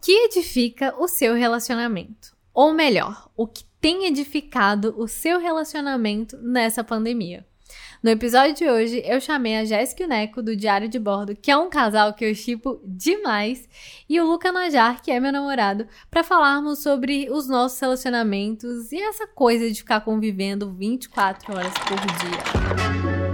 que edifica o seu relacionamento? Ou melhor, o que tem edificado o seu relacionamento nessa pandemia? No episódio de hoje, eu chamei a Jéssica e o Neco do Diário de Bordo, que é um casal que eu chipo demais, e o Luca Najar, que é meu namorado, para falarmos sobre os nossos relacionamentos e essa coisa de ficar convivendo 24 horas por dia.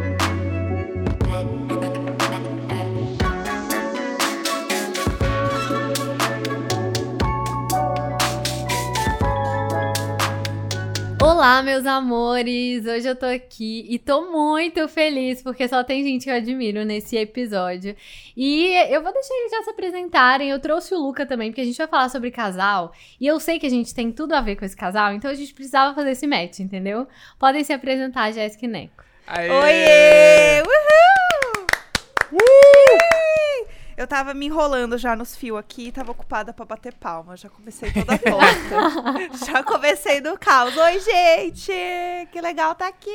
Olá, meus amores! Hoje eu tô aqui e tô muito feliz porque só tem gente que eu admiro nesse episódio. E eu vou deixar eles já se apresentarem. Eu trouxe o Luca também, porque a gente vai falar sobre casal. E eu sei que a gente tem tudo a ver com esse casal, então a gente precisava fazer esse match, entendeu? Podem se apresentar, Jéssica e Neco. Aê! Oiê! Uhul! Uh! Eu tava me enrolando já nos fios aqui, tava ocupada para bater palma. Já comecei toda torta. já comecei no caos. Oi, gente! Que legal tá aqui!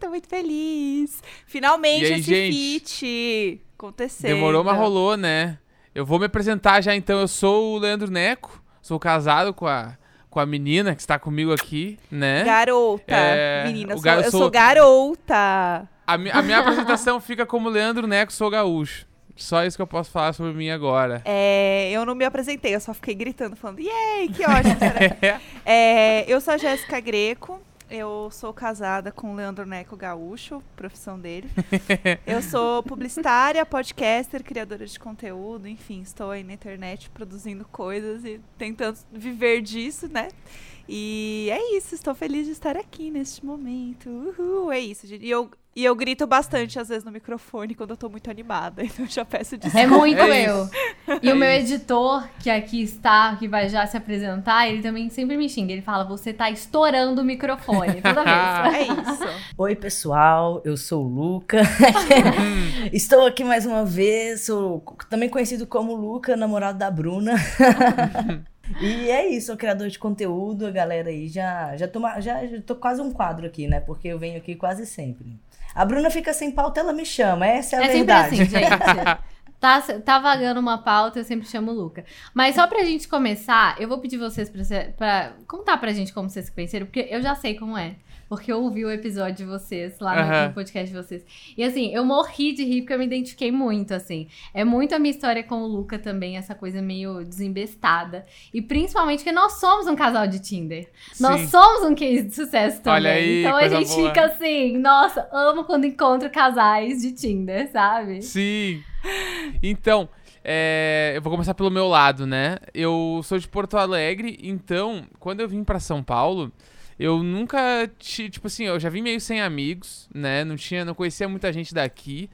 Tô muito feliz. Finalmente aí, esse gente? feat aconteceu. Demorou, mas rolou, né? Eu vou me apresentar já então. Eu sou o Leandro Neco, sou casado com a com a menina que está comigo aqui, né? Garota. É, menina, sou, eu sou, sou garota. A, mi, a minha apresentação fica como Leandro Neco, sou gaúcho. Só isso que eu posso falar sobre mim agora. É, eu não me apresentei, eu só fiquei gritando, falando, yay, que ótimo. é, eu sou a Jéssica Greco, eu sou casada com o Leandro Neco Gaúcho, profissão dele. eu sou publicitária, podcaster, criadora de conteúdo, enfim, estou aí na internet produzindo coisas e tentando viver disso, né? E é isso, estou feliz de estar aqui neste momento. Uhul, é isso. E eu, e eu grito bastante, às vezes, no microfone quando eu tô muito animada. Então eu já peço desculpa. É muito é eu. E o meu editor, que aqui está, que vai já se apresentar, ele também sempre me xinga. Ele fala: você tá estourando o microfone toda vez. é isso. Oi, pessoal. Eu sou o Luca. Estou aqui mais uma vez. Sou também conhecido como Luca, namorado da Bruna. E é isso, sou criador de conteúdo, a galera aí já já tô, já, já tô quase um quadro aqui, né? Porque eu venho aqui quase sempre. A Bruna fica sem pauta, ela me chama, essa é a é verdade. Sempre assim, gente. Tá, tá vagando uma pauta, eu sempre chamo o Luca. Mas só pra gente começar, eu vou pedir vocês pra, pra contar pra gente como vocês se conheceram, porque eu já sei como é porque eu ouvi o episódio de vocês lá uhum. no podcast de vocês. E assim, eu morri de rir porque eu me identifiquei muito, assim. É muito a minha história com o Luca também, essa coisa meio desembestada. E principalmente porque nós somos um casal de Tinder. Sim. Nós somos um case de sucesso também. Olha aí, então a gente boa. fica assim, nossa, amo quando encontro casais de Tinder, sabe? Sim. Então, é, eu vou começar pelo meu lado, né? Eu sou de Porto Alegre, então, quando eu vim para São Paulo, eu nunca, tipo assim, eu já vim meio sem amigos, né? Não tinha, não conhecia muita gente daqui.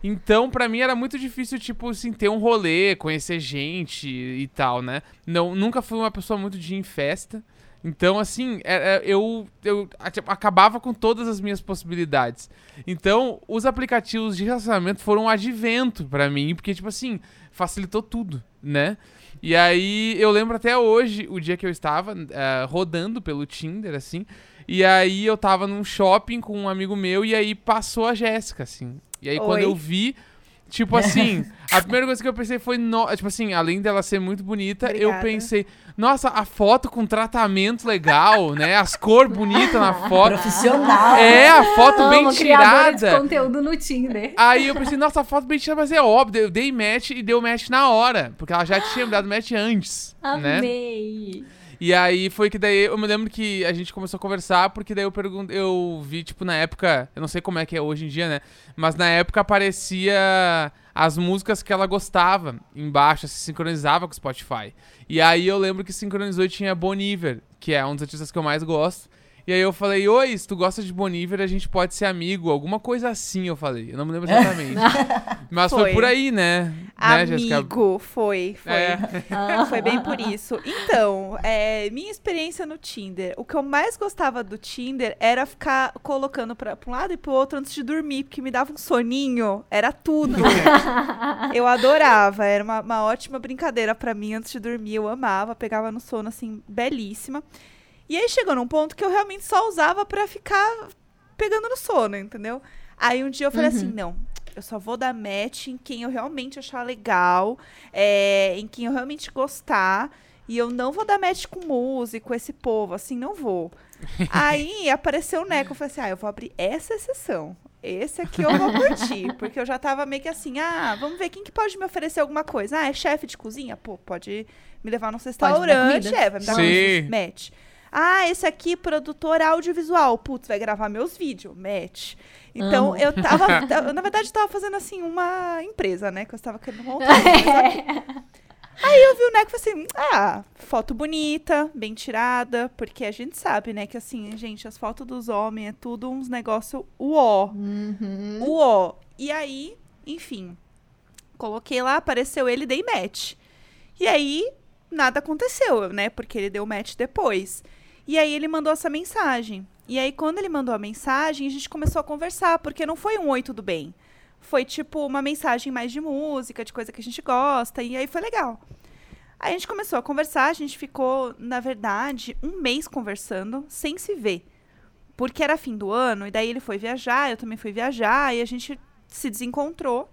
Então, para mim era muito difícil, tipo, assim, ter um rolê, conhecer gente e tal, né? Não, nunca fui uma pessoa muito de ir em festa. Então, assim, é, é, eu, eu tipo, acabava com todas as minhas possibilidades. Então, os aplicativos de relacionamento foram um advento para mim, porque, tipo assim, facilitou tudo, né? E aí eu lembro até hoje o dia que eu estava uh, rodando pelo Tinder, assim. E aí eu tava num shopping com um amigo meu e aí passou a Jéssica, assim. E aí Oi. quando eu vi, Tipo assim, a primeira coisa que eu pensei foi, no... tipo assim, além dela ser muito bonita, Obrigada. eu pensei, nossa, a foto com tratamento legal, né? As cores bonitas na foto. Profissional. É, a foto Amo, bem tirada. de conteúdo no Tinder. Aí eu pensei, nossa, a foto bem tirada, mas é óbvio, eu dei match e deu match na hora, porque ela já tinha me dado match antes, né? Amei. E aí foi que daí eu me lembro que a gente começou a conversar, porque daí eu perguntei, eu vi, tipo, na época, eu não sei como é que é hoje em dia, né? Mas na época aparecia as músicas que ela gostava embaixo, se sincronizava com o Spotify. E aí eu lembro que sincronizou e tinha Bon Iver, que é um dos artistas que eu mais gosto. E aí eu falei, oi, se tu gosta de Boniver, a gente pode ser amigo. Alguma coisa assim, eu falei. Eu não me lembro exatamente. Mas foi. foi. por aí, né? né amigo, né, foi, foi. É. foi bem por isso. Então, é, minha experiência no Tinder. O que eu mais gostava do Tinder era ficar colocando pra, pra um lado e pro outro antes de dormir, porque me dava um soninho. Era tudo. eu adorava. Era uma, uma ótima brincadeira para mim antes de dormir. Eu amava, pegava no sono, assim, belíssima. E aí chegou num ponto que eu realmente só usava para ficar pegando no sono, entendeu? Aí um dia eu falei assim, uhum. assim, não, Eu só vou dar match em quem eu realmente achar legal, é, em quem eu realmente gostar. E eu não vou dar match com músico, esse povo, assim, não vou. Aí apareceu o Neco, eu falei assim, ah, eu vou abrir essa exceção. Esse aqui eu vou curtir, porque eu já tava meio que assim, ah, vamos ver quem que pode me oferecer alguma coisa. Ah, é chefe de cozinha? Pô, pode me levar num restaurante, é, vai me dar Sim. comida, match. Ah, esse aqui, produtor audiovisual. Putz, vai gravar meus vídeos, match. Então, Amo. eu tava, na verdade, eu tava fazendo, assim, uma empresa, né, que eu estava querendo montar. Aí eu vi o Neco e falei assim, ah, foto bonita, bem tirada, porque a gente sabe, né, que assim, gente, as fotos dos homens é tudo uns negócio uó, Uhum. uó. E aí, enfim, coloquei lá, apareceu ele, dei match. E aí, nada aconteceu, né, porque ele deu match depois. E aí ele mandou essa mensagem. E aí, quando ele mandou a mensagem, a gente começou a conversar, porque não foi um oi, tudo bem. Foi tipo uma mensagem mais de música, de coisa que a gente gosta, e aí foi legal. Aí a gente começou a conversar, a gente ficou, na verdade, um mês conversando, sem se ver. Porque era fim do ano, e daí ele foi viajar, eu também fui viajar, e a gente se desencontrou.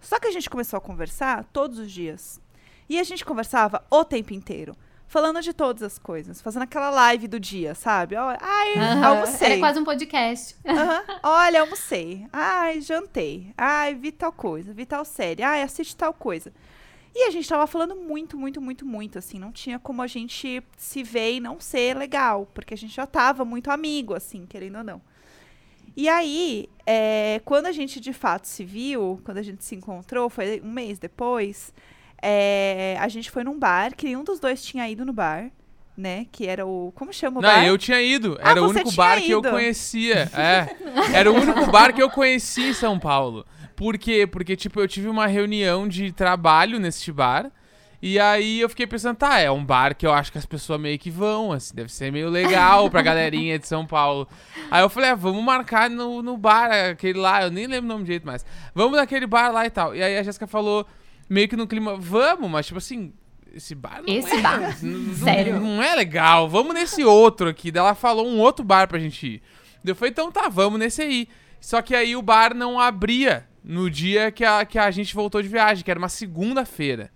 Só que a gente começou a conversar todos os dias. E a gente conversava o tempo inteiro. Falando de todas as coisas. Fazendo aquela live do dia, sabe? Ai, Aham. almocei. Era quase um podcast. Aham. Olha, almocei. Ai, jantei. Ai, vi tal coisa. Vi tal série. Ai, assiste tal coisa. E a gente tava falando muito, muito, muito, muito, assim. Não tinha como a gente se ver e não ser legal. Porque a gente já tava muito amigo, assim, querendo ou não. E aí, é, quando a gente de fato se viu, quando a gente se encontrou, foi um mês depois, é, a gente foi num bar, que nenhum dos dois tinha ido no bar, né? Que era o. Como chama o Não, bar? eu tinha ido. Ah, Era o você único bar que eu ido. conhecia. É. Era o único bar que eu conhecia em São Paulo. Por quê? Porque, tipo, eu tive uma reunião de trabalho neste bar. E aí eu fiquei pensando, tá, é um bar que eu acho que as pessoas meio que vão, assim, deve ser meio legal pra galerinha de São Paulo. Aí eu falei, ah, vamos marcar no, no bar, aquele lá, eu nem lembro o nome direito mais. Vamos naquele bar lá e tal. E aí a Jéssica falou, meio que no clima, vamos, mas tipo assim, esse bar não Esse é, bar? não- Sério? Não é legal, vamos nesse outro aqui. Daí ela falou um outro bar pra gente ir. Eu falei, então tá, vamos nesse aí. Só que aí o bar não abria no dia que a, que a gente voltou de viagem, que era uma segunda-feira.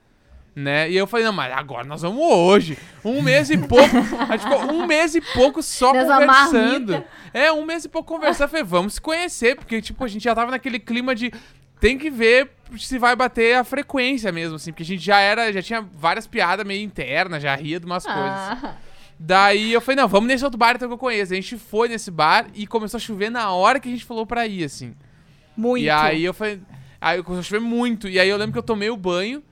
Né? E eu falei, não, mas agora nós vamos hoje. Um mês e pouco. a gente ficou um mês e pouco só Dessa conversando. É, um mês e pouco conversando. Eu falei, vamos se conhecer, porque, tipo, a gente já tava naquele clima de. Tem que ver se vai bater a frequência mesmo, assim, porque a gente já era, já tinha várias piadas meio internas, já ria de umas coisas. Ah, Daí eu falei, não, vamos nesse outro bar então que eu conheço. A gente foi nesse bar e começou a chover na hora que a gente falou pra ir, assim. Muito. E aí eu falei. Aí começou a chover muito. E aí eu lembro que eu tomei o banho.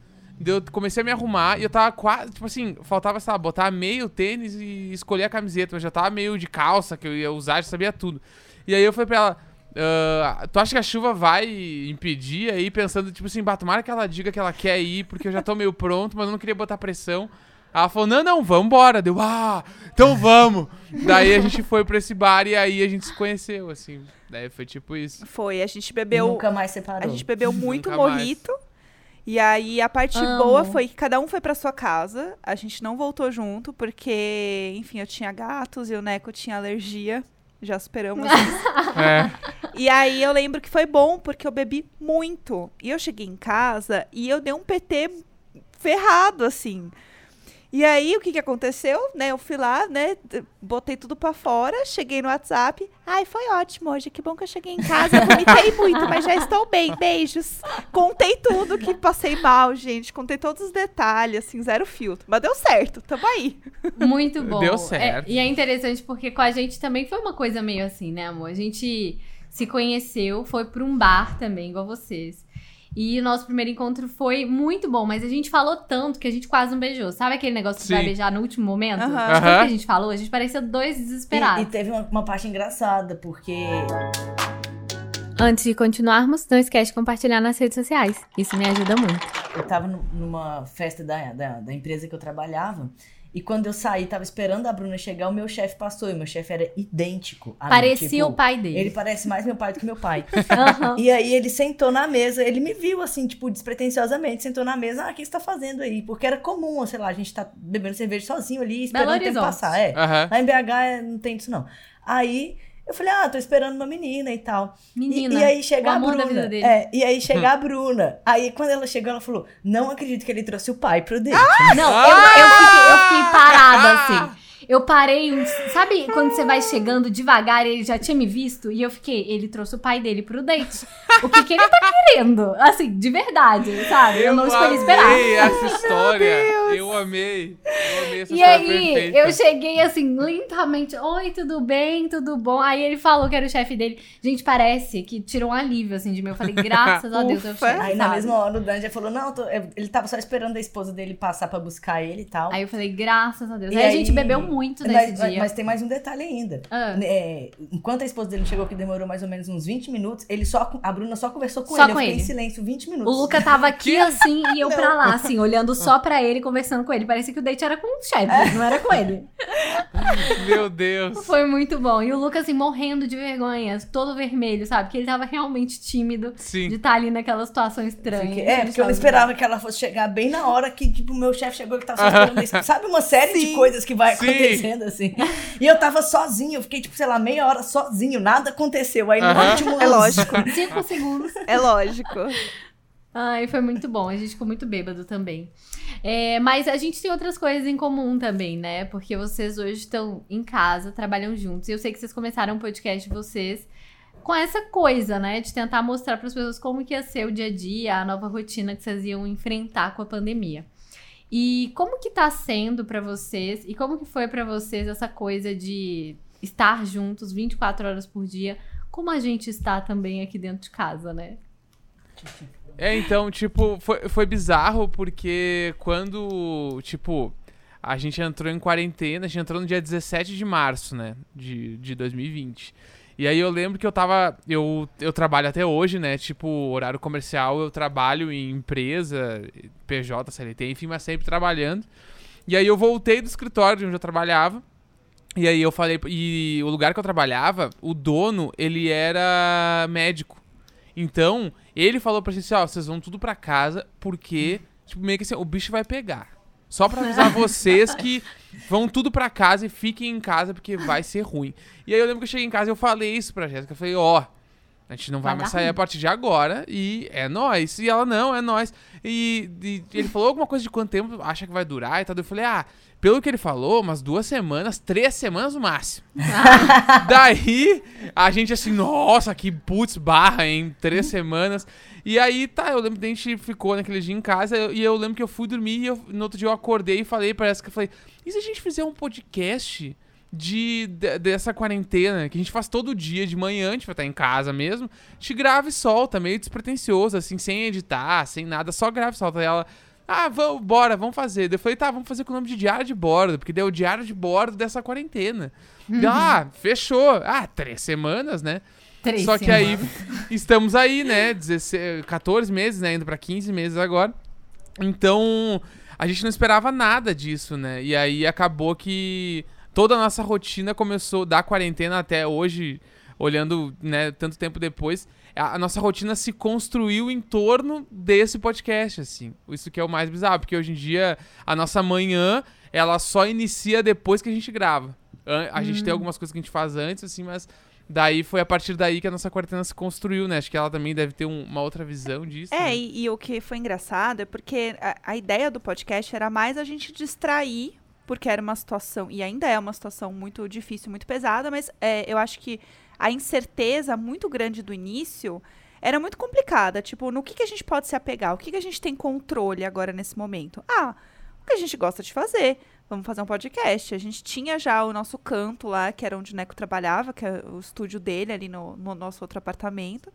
Eu comecei a me arrumar e eu tava quase. Tipo assim, faltava, sei lá, botar meio tênis e escolher a camiseta. Mas já tava meio de calça que eu ia usar, já sabia tudo. E aí eu falei pra ela. "Ah, tu acha que a chuva vai impedir aí, pensando, tipo assim, bah, tomara que ela diga que ela quer ir, porque eu já tô meio pronto, mas eu não queria botar pressão. Ela falou, não, não, vambora. Deu, ah, então vamos. Daí a gente foi pra esse bar e aí a gente se conheceu, assim. Daí foi tipo isso. Foi, a gente bebeu. Nunca mais A separou. gente bebeu muito morrito. E aí a parte Amo. boa foi que cada um foi pra sua casa. A gente não voltou junto, porque, enfim, eu tinha gatos e o Neco tinha alergia. Já superamos isso. É. E aí eu lembro que foi bom, porque eu bebi muito. E eu cheguei em casa e eu dei um PT ferrado, assim. E aí, o que que aconteceu, né? Eu fui lá, né? Botei tudo pra fora, cheguei no WhatsApp. Ai, foi ótimo hoje, que bom que eu cheguei em casa. Vomitei muito, mas já estou bem. Beijos. Contei tudo que passei mal, gente. Contei todos os detalhes, assim, zero filtro. Mas deu certo, tamo aí. muito bom. Deu certo. É, e é interessante porque com a gente também foi uma coisa meio assim, né, amor? A gente se conheceu, foi pra um bar também, igual vocês. E o nosso primeiro encontro foi muito bom, mas a gente falou tanto que a gente quase não beijou. Sabe aquele negócio que Sim. vai beijar no último momento? De Aham. que a gente falou, a gente parecia dois E, desesperados. e teve uma, uma parte engraçada, porque Antes de continuarmos, não esquece de compartilhar nas redes sociais. Isso me ajuda muito. eu tava nu- numa festa da, da, da empresa que eu trabalhava. E quando eu saí, tava esperando a Bruna chegar, o meu chefe passou. E o meu chefe era idêntico. a mim, Parecia tipo, o pai dele. Ele parece mais meu pai do que meu pai. Aham. E aí ele sentou na mesa, ele me viu assim, tipo, despretensiosamente, sentou na mesa, ah, o que você tá fazendo aí? Porque era comum, sei lá, a gente tá bebendo cerveja sozinho ali, esperando o tempo passar, é. Aham. Lá em BH não tem isso não. Aí Eu falei, ah, tô esperando uma menina e tal. E- Menina. E, aí chega o a Bruna. da vida dele. É, e aí chega a Bruna. Aí quando ela chegou, ela falou: Não acredito que ele trouxe o pai pro date. Não, Ah! eu, eu, fiquei, eu fiquei parada assim. Eu parei, um- sabe quando você vai chegando devagar e ele já tinha me visto? E eu fiquei, ele trouxe o pai dele pro date. O que, que ele tá querendo? Assim, de verdade, sabe? Eu, não escolhi esperar. essa história. Eu amei. Eu amei essa E aí, perfeita. eu cheguei assim, lentamente. Oi, tudo bem? Tudo bom? Aí ele falou que era o chefe dele. Gente, parece que tirou um alívio assim de mim. Eu falei, graças a Deus, o Ufa. chefe. Aí na mesma hora o Dan já falou: Não, tô- ele tava só esperando a esposa dele passar pra buscar ele e tal. Aí eu falei, graças a Deus. E aí, a gente aí- bebeu muito nesse mas, dia. mas tem mais um detalhe ainda. Ah. É, enquanto a esposa dele chegou, que demorou mais ou menos uns 20 minutos, ele só, a Bruna só conversou com Só ele. com eu fiquei ele. em silêncio 20 O minutos. Luca tava aqui assim e eu pra lá, assim, olhando só pra ele, conversando com ele. Parecia que o date era com o chefe, não era com ele. Meu Deus. Foi muito bom. E o Luca, assim, morrendo de vergonha, todo vermelho, sabe? Porque ele tava realmente tímido de Sim. estar ali naquela situação estranha. Que é, porque eu não esperava que ela fosse chegar bem na hora que, tipo, o meu chefe chegou e tava só esperando isso. Sabe uma série de Sim. coisas que vai Sim. acontecendo, assim. E eu tava sozinho, eu fiquei, tipo, sei lá, meia hora sozinho, nada aconteceu. Aí no Aham. último É lógico. Cinco segundos. É lógico. Ai, foi muito bom. A gente ficou muito bêbado também. É, mas a gente tem outras coisas em comum também, né? Porque vocês hoje estão em casa, trabalham juntos. E eu sei que vocês começaram um podcast de vocês com essa coisa, né? De tentar mostrar para as pessoas como que ia ser o dia a dia, a nova rotina que vocês iam enfrentar com a pandemia. E como que tá sendo pra vocês? E como que foi pra vocês essa coisa de estar juntos 24 horas por dia? Como a gente está também aqui dentro de casa, né? É, então, tipo, foi, foi bizarro porque quando, tipo, a gente entrou em quarentena, a gente entrou no dia 17 de março, né, de, de 2020. E aí eu lembro que eu tava, eu, eu trabalho até hoje, né, tipo, horário comercial, eu trabalho em empresa, PJ, CLT, enfim, mas sempre trabalhando. E aí eu voltei do escritório de onde eu trabalhava, e aí eu falei, e o lugar que eu trabalhava, o dono, ele era médico. Então, ele falou pra gente assim, ó, vocês vão tudo pra casa, porque, tipo, meio que assim, o bicho vai pegar. Só pra avisar vocês que vão tudo pra casa e fiquem em casa, porque vai ser ruim. E aí eu lembro que eu cheguei em casa e eu falei isso pra Jéssica. Eu falei, ó, a gente não vai, Vai mais sair ruim. a partir de agora e é nóis. E ela, não, é nóis. E, e ele falou alguma coisa de quanto tempo acha que vai durar e tal. Eu falei, ah, pelo que ele falou, umas duas semanas, três semanas no máximo. Daí, a gente assim, nossa, que putz, barra, em três semanas. E aí, tá, eu lembro que a gente ficou naquele dia em casa eu- e eu lembro que eu fui dormir e eu- no outro dia eu acordei e falei, parece que eu falei, e se a gente fizer um podcast de, de- dessa quarentena, que a gente faz todo dia de manhã, a gente vai estar em casa mesmo, a gente grava e solta, meio despretensioso, assim, sem editar, sem nada, só grava e solta. E ela, ah, vamos, bora, vamos fazer. Eu falei, tá, vamos fazer com o nome de diário de bordo, porque deu o diário de bordo dessa quarentena. Ela, Ah, fechou. Ah, três semanas, né? Três Só que aí semanas. estamos aí, né? 16, 14 meses, né? Indo pra 15 meses agora. Então, a gente não esperava nada disso, né? E aí acabou que toda a nossa rotina começou da quarentena até hoje, olhando, né, tanto tempo depois, a, nossa rotina se construiu em torno desse podcast, assim. Isso que é o mais bizarro, porque hoje em dia a nossa manhã, ela só inicia depois que a gente grava. A gente tem algumas coisas que a gente faz antes, assim, mas daí foi a partir daí que a nossa quarentena se construiu, né? Acho que ela também deve ter um- uma outra visão disso. É, né? e, e o que foi engraçado é porque a, a ideia do podcast era mais a gente distrair, porque era uma situação, e ainda é uma situação muito difícil, muito pesada, mas é, eu acho que a incerteza muito grande do início era muito complicada. Tipo, no que, que a gente pode se apegar? O que, que a gente tem controle agora nesse momento? Ah, o que a gente gosta de fazer. Vamos fazer um podcast. A gente tinha já o nosso canto lá, que era onde o Neco trabalhava, que é o estúdio dele ali no, no nosso outro apartamento.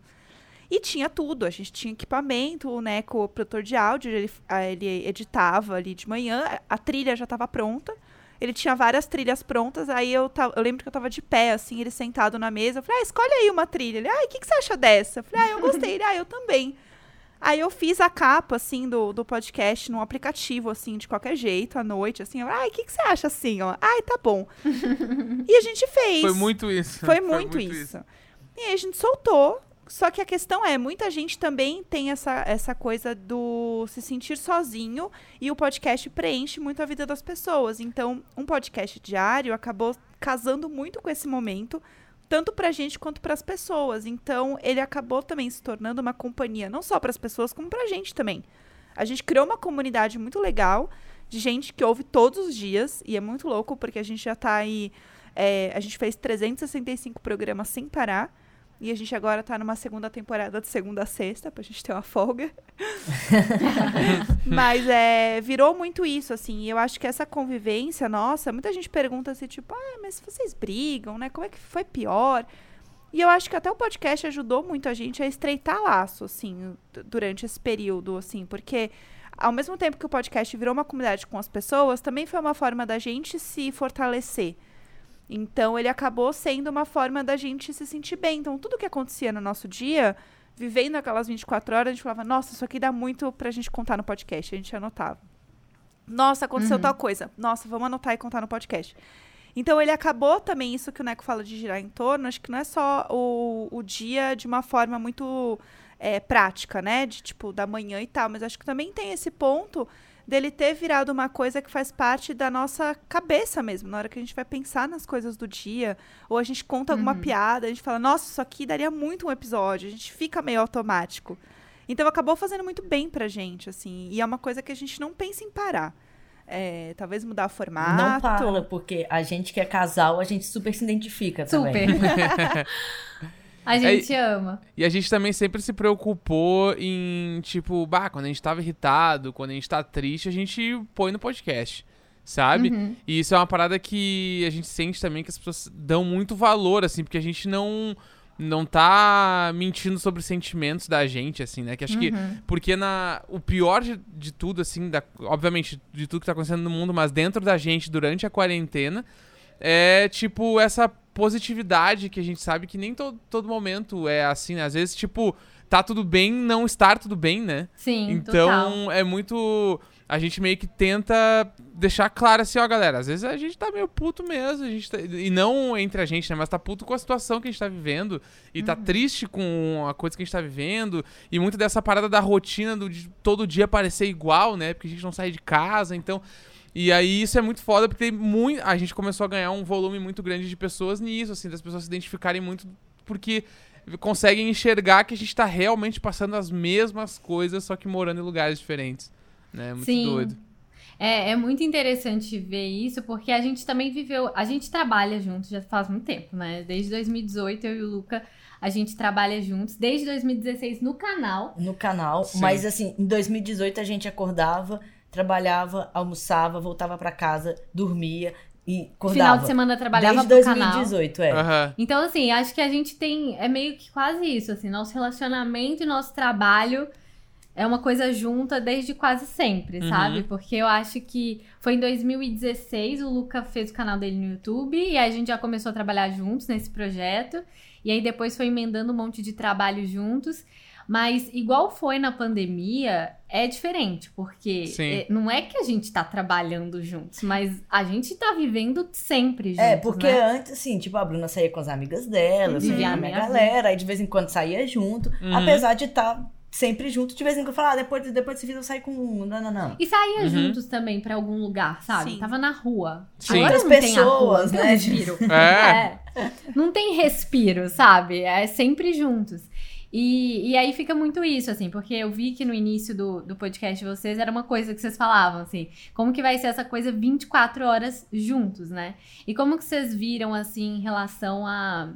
E tinha tudo. A gente tinha equipamento, o Neco, produtor de áudio, ele, ah, ele editava ali de manhã, a- trilha já estava pronta. Ele tinha várias trilhas prontas, aí eu, ta- eu lembro que eu tava de pé, assim, ele sentado na mesa. Eu falei, ah, escolhe aí uma trilha. Ele, ah, o que, que você acha dessa? Eu falei, ah, eu gostei. Ele, ah, eu também. Aí eu fiz a capa, assim, do, do podcast num aplicativo, assim, de qualquer jeito, à noite, assim. Eu, ai, o que, que você acha assim, ó? Ai, tá bom. e a gente fez. Foi muito isso. Foi muito, isso. E aí a gente soltou. Só que a questão é, muita gente também tem essa, essa coisa do se sentir sozinho e o podcast preenche muito a vida das pessoas. Então, um podcast diário acabou casando muito com esse momento. tanto pra gente quanto pras pessoas. Então, ele acabou também se tornando uma companhia, não só pras pessoas, como pra gente também. A gente criou uma comunidade muito legal de gente que ouve todos os dias, e é muito louco, porque a gente já tá aí. é, a gente fez 365 programas sem parar. E a gente agora tá numa segunda temporada de segunda a sexta, pra gente ter uma folga. Mas é, virou muito isso, assim. E eu acho que essa convivência, nossa, muita gente pergunta assim, tipo, ah, mas vocês brigam, né? Como é que foi pior? E eu acho que até o podcast ajudou muito a gente a estreitar laço, assim, durante esse período, assim, porque ao mesmo tempo que o podcast virou uma comunidade com as pessoas, também foi uma forma da gente se fortalecer. Então, ele acabou sendo uma forma da gente se sentir bem. Então, tudo que acontecia no nosso dia, vivendo aquelas 24 horas, a gente falava, nossa, isso aqui dá muito pra gente contar no podcast. A gente anotava. Nossa, aconteceu Uhum. tal coisa. Nossa, vamos anotar e contar no podcast. Então, ele acabou também, isso que o Neco fala de girar em torno, acho que não é só o, o dia de uma forma muito é, prática, né? De tipo, da manhã e tal, mas acho que também tem esse ponto dele ter virado uma coisa que faz parte da nossa cabeça mesmo. Na hora que a gente vai pensar nas coisas do dia, ou a gente conta alguma Uhum. piada, a gente fala, nossa, isso aqui daria muito um episódio. A gente fica meio automático. Então acabou fazendo muito bem pra gente, assim. E é uma coisa que a gente não pensa em parar. É, talvez mudar o formato. Não para, porque a gente que é casal, a gente super se identifica Super. também. a gente ama. E a gente também sempre se preocupou em, tipo, bah, quando a gente tava irritado, quando a gente tá triste, a gente põe no podcast. Sabe? Uhum. E isso é uma parada que a gente sente também que as pessoas dão muito valor, assim, porque a gente não não tá mentindo sobre os sentimentos da gente, assim, né? Que acho que Uhum. porque na o pior de, de tudo, assim, da, obviamente, de tudo que tá acontecendo no mundo, mas dentro da gente durante a quarentena, é tipo essa positividade que a gente sabe que nem to, todo momento é assim, né? Às vezes, tipo, tá tudo bem não estar tudo bem, né? Sim, Então total. é muito. A gente meio que tenta deixar claro assim, ó, galera. Às vezes a gente tá meio puto mesmo. A gente tá- e não entre a gente, né? Mas tá puto com a situação que a gente tá vivendo. E tá triste com a coisa que a gente tá vivendo. E muito dessa parada da rotina do de todo dia parecer igual, né? Porque a gente não sai de casa. Então. E aí isso é muito foda, porque tem muito. A gente começou a ganhar um volume muito grande de pessoas nisso, assim, das pessoas se identificarem muito, porque conseguem enxergar que a gente tá realmente passando as mesmas coisas, só que morando em lugares diferentes. Né? É muito Sim. doido. É, é muito interessante ver isso, porque a gente também viveu. A gente trabalha juntos já faz muito tempo, né? Desde 2018, eu e o Luca, a gente trabalha juntos. Desde 2016 no canal. no canal. Sim. Mas assim, em 2018 a gente acordava, trabalhava, almoçava, voltava pra casa, dormia e acordava. Final de semana trabalhava Desde pro canal. 2018, é. Aham. Então, assim, acho que a gente tem. É meio que quase isso, assim. Nosso relacionamento e nosso trabalho é uma coisa junta desde quase sempre, Uhum. sabe? Porque eu acho que foi em 2016 o Luca fez o canal dele no YouTube e a gente já começou a trabalhar juntos nesse projeto. E aí depois foi emendando um monte de trabalho juntos. Mas igual foi na pandemia, é diferente, porque Sim. é, não é que a gente tá trabalhando juntos, mas a gente tá vivendo sempre juntos. É, porque né? antes, assim, tipo, a Bruna saía com as amigas dela, eu saía Vivia com a minha galera, aí de vez em quando saía junto, Uhum. apesar de estar sempre junto, de vez em quando falar, ah, depois, depois desse vídeo eu saio com um, não, não, não. E saía Uhum. juntos também pra algum lugar, sabe? Sim. Tava na rua. Sim. Agora Outras não tem a rua, pessoas, né? respiro. É. É. Não tem respiro, sabe? É sempre juntos. E, e aí fica muito isso, assim, porque eu vi que no início do, do podcast de vocês era uma coisa que vocês falavam, assim, como que vai ser essa coisa 24 horas juntos, né? E como que vocês viram, assim, em relação a,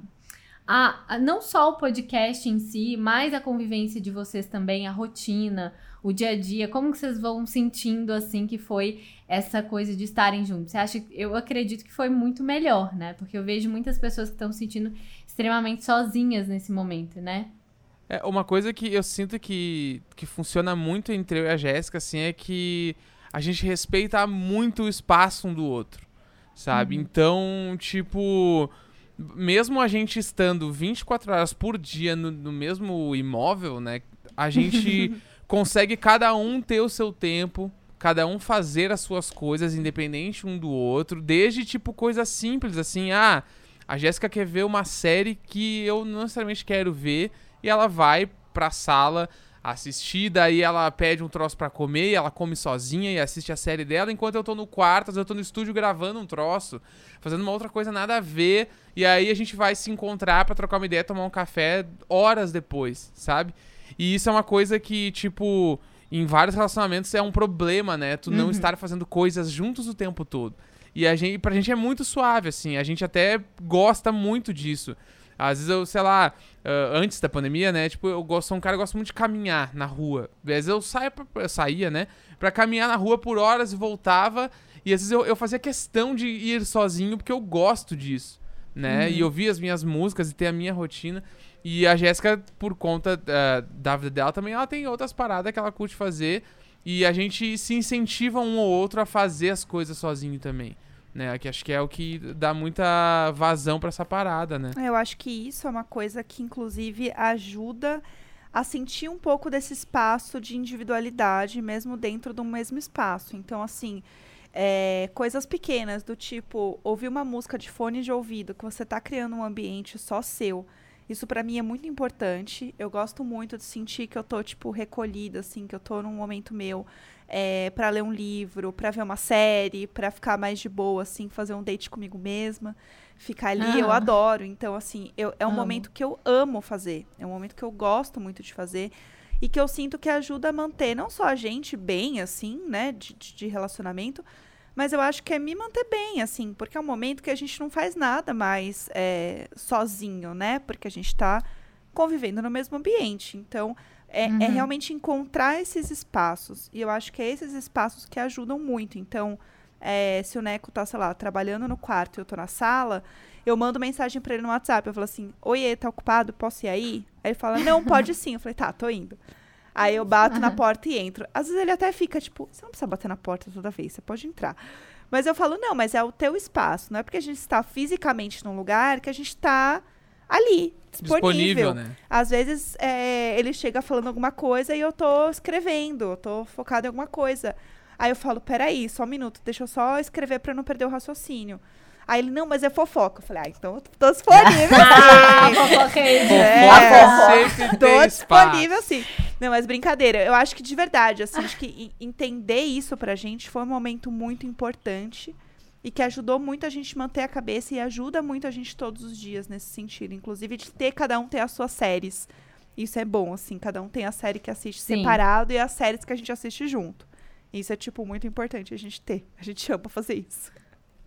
a, a não só o podcast em si, mas a convivência de vocês também, a rotina, o dia a dia, como que vocês vão sentindo, assim, que foi essa coisa de estarem juntos? Você acha, eu acredito que foi muito melhor, né? Porque eu vejo muitas pessoas que estão se sentindo extremamente sozinhas nesse momento, né? É, uma coisa que eu sinto que, que funciona muito entre eu e a Jéssica, assim, é que a gente respeita muito o espaço um do outro, sabe? Então, tipo, mesmo a gente estando 24 horas por dia no, no mesmo imóvel, né? A gente consegue cada um ter o seu tempo, cada um fazer as suas coisas independente um do outro, desde tipo coisas simples assim, ah, a Jéssica quer ver uma série que eu não necessariamente quero ver e ela vai pra sala, assistir, daí ela pede um troço pra comer, e ela come sozinha e assiste a série dela, enquanto eu tô no quarto, eu tô no estúdio gravando um troço, fazendo uma outra coisa nada a ver, e aí a gente vai se encontrar pra trocar uma ideia, tomar um café horas depois, sabe? E isso é uma coisa que, tipo, em vários relacionamentos é um problema, né? Tu não estar fazendo coisas juntos o tempo todo. E a gente, pra gente é muito suave, assim. A gente até gosta muito disso. Às vezes eu, sei lá, ah, antes da pandemia, né? Tipo, eu gosto, sou um cara que gosta muito de caminhar na rua. Às vezes eu, saio pra- eu saía, né? Pra caminhar na rua por horas e voltava. E às vezes eu, eu fazia questão de ir sozinho porque eu gosto disso, né? E ouvir as minhas músicas e ter a minha rotina. E a Jéssica, por conta ah, da vida dela também, ela tem outras paradas que ela curte fazer. E a gente se incentiva um ou outro a fazer as coisas sozinho também. Né? Que acho que é o que dá muita vazão pra essa parada, né? Eu acho que isso é uma coisa que, inclusive, ajuda a sentir um pouco desse espaço de individualidade, mesmo dentro do mesmo espaço. Então, assim, é, coisas pequenas, do tipo, ouvir uma música de fone de ouvido, que você tá criando um ambiente só seu. Isso pra mim é muito importante. Eu gosto muito de sentir que eu tô, tipo, recolhida, assim, que eu tô num momento meu é, para ler um livro, pra ver uma série, pra ficar mais de boa, assim, fazer um date comigo mesma. Ficar ali, eu Ah. adoro. Então, assim, eu, é um Amo. momento que eu amo fazer. É um momento que eu gosto muito de fazer. E que eu sinto que ajuda a manter não só a gente bem, assim, né, de, de relacionamento, mas eu acho que é me manter bem, assim, porque é um momento que a gente não faz nada mais é, sozinho, né? Porque a gente tá convivendo no mesmo ambiente. Então, é, é Uhum. realmente encontrar esses espaços. E eu acho que é esses espaços que ajudam muito. Então, é, se o Neco tá, sei lá, trabalhando no quarto e eu tô na sala, eu mando mensagem pra ele no WhatsApp. Eu falo assim: Oiê, tá ocupado? Posso ir aí? Aí ele fala: Não, pode sim. Eu falei: Tá, tô indo. Aí eu bato na porta e entro. Às vezes ele até fica tipo: Você não precisa bater na porta toda vez, você pode entrar. Mas eu falo: Não, mas é o teu espaço. Não é porque a gente está fisicamente num lugar que a gente tá ali, disponível. Disponível, né? Às vezes é, ele chega falando alguma coisa e eu tô escrevendo, eu tô focada em alguma coisa. Aí eu falo, peraí, só um minuto, deixa eu só escrever pra não perder o raciocínio. Aí ele, não, mas é fofoca. Eu falei, ah, então eu tô disponível. Ah. É, sempre Tô tem espaço. disponível, sim. Não, mas brincadeira. Eu acho que de verdade, assim, acho que en- entender isso pra gente foi um momento muito importante e que ajudou muito a gente manter a cabeça e ajuda muito a gente todos os dias nesse sentido. Inclusive de ter cada um ter as suas séries. Isso é bom, assim, cada um tem a série que assiste Sim. separado e as séries que a gente assiste junto. Isso é, tipo, muito importante a gente ter. A gente ama fazer isso.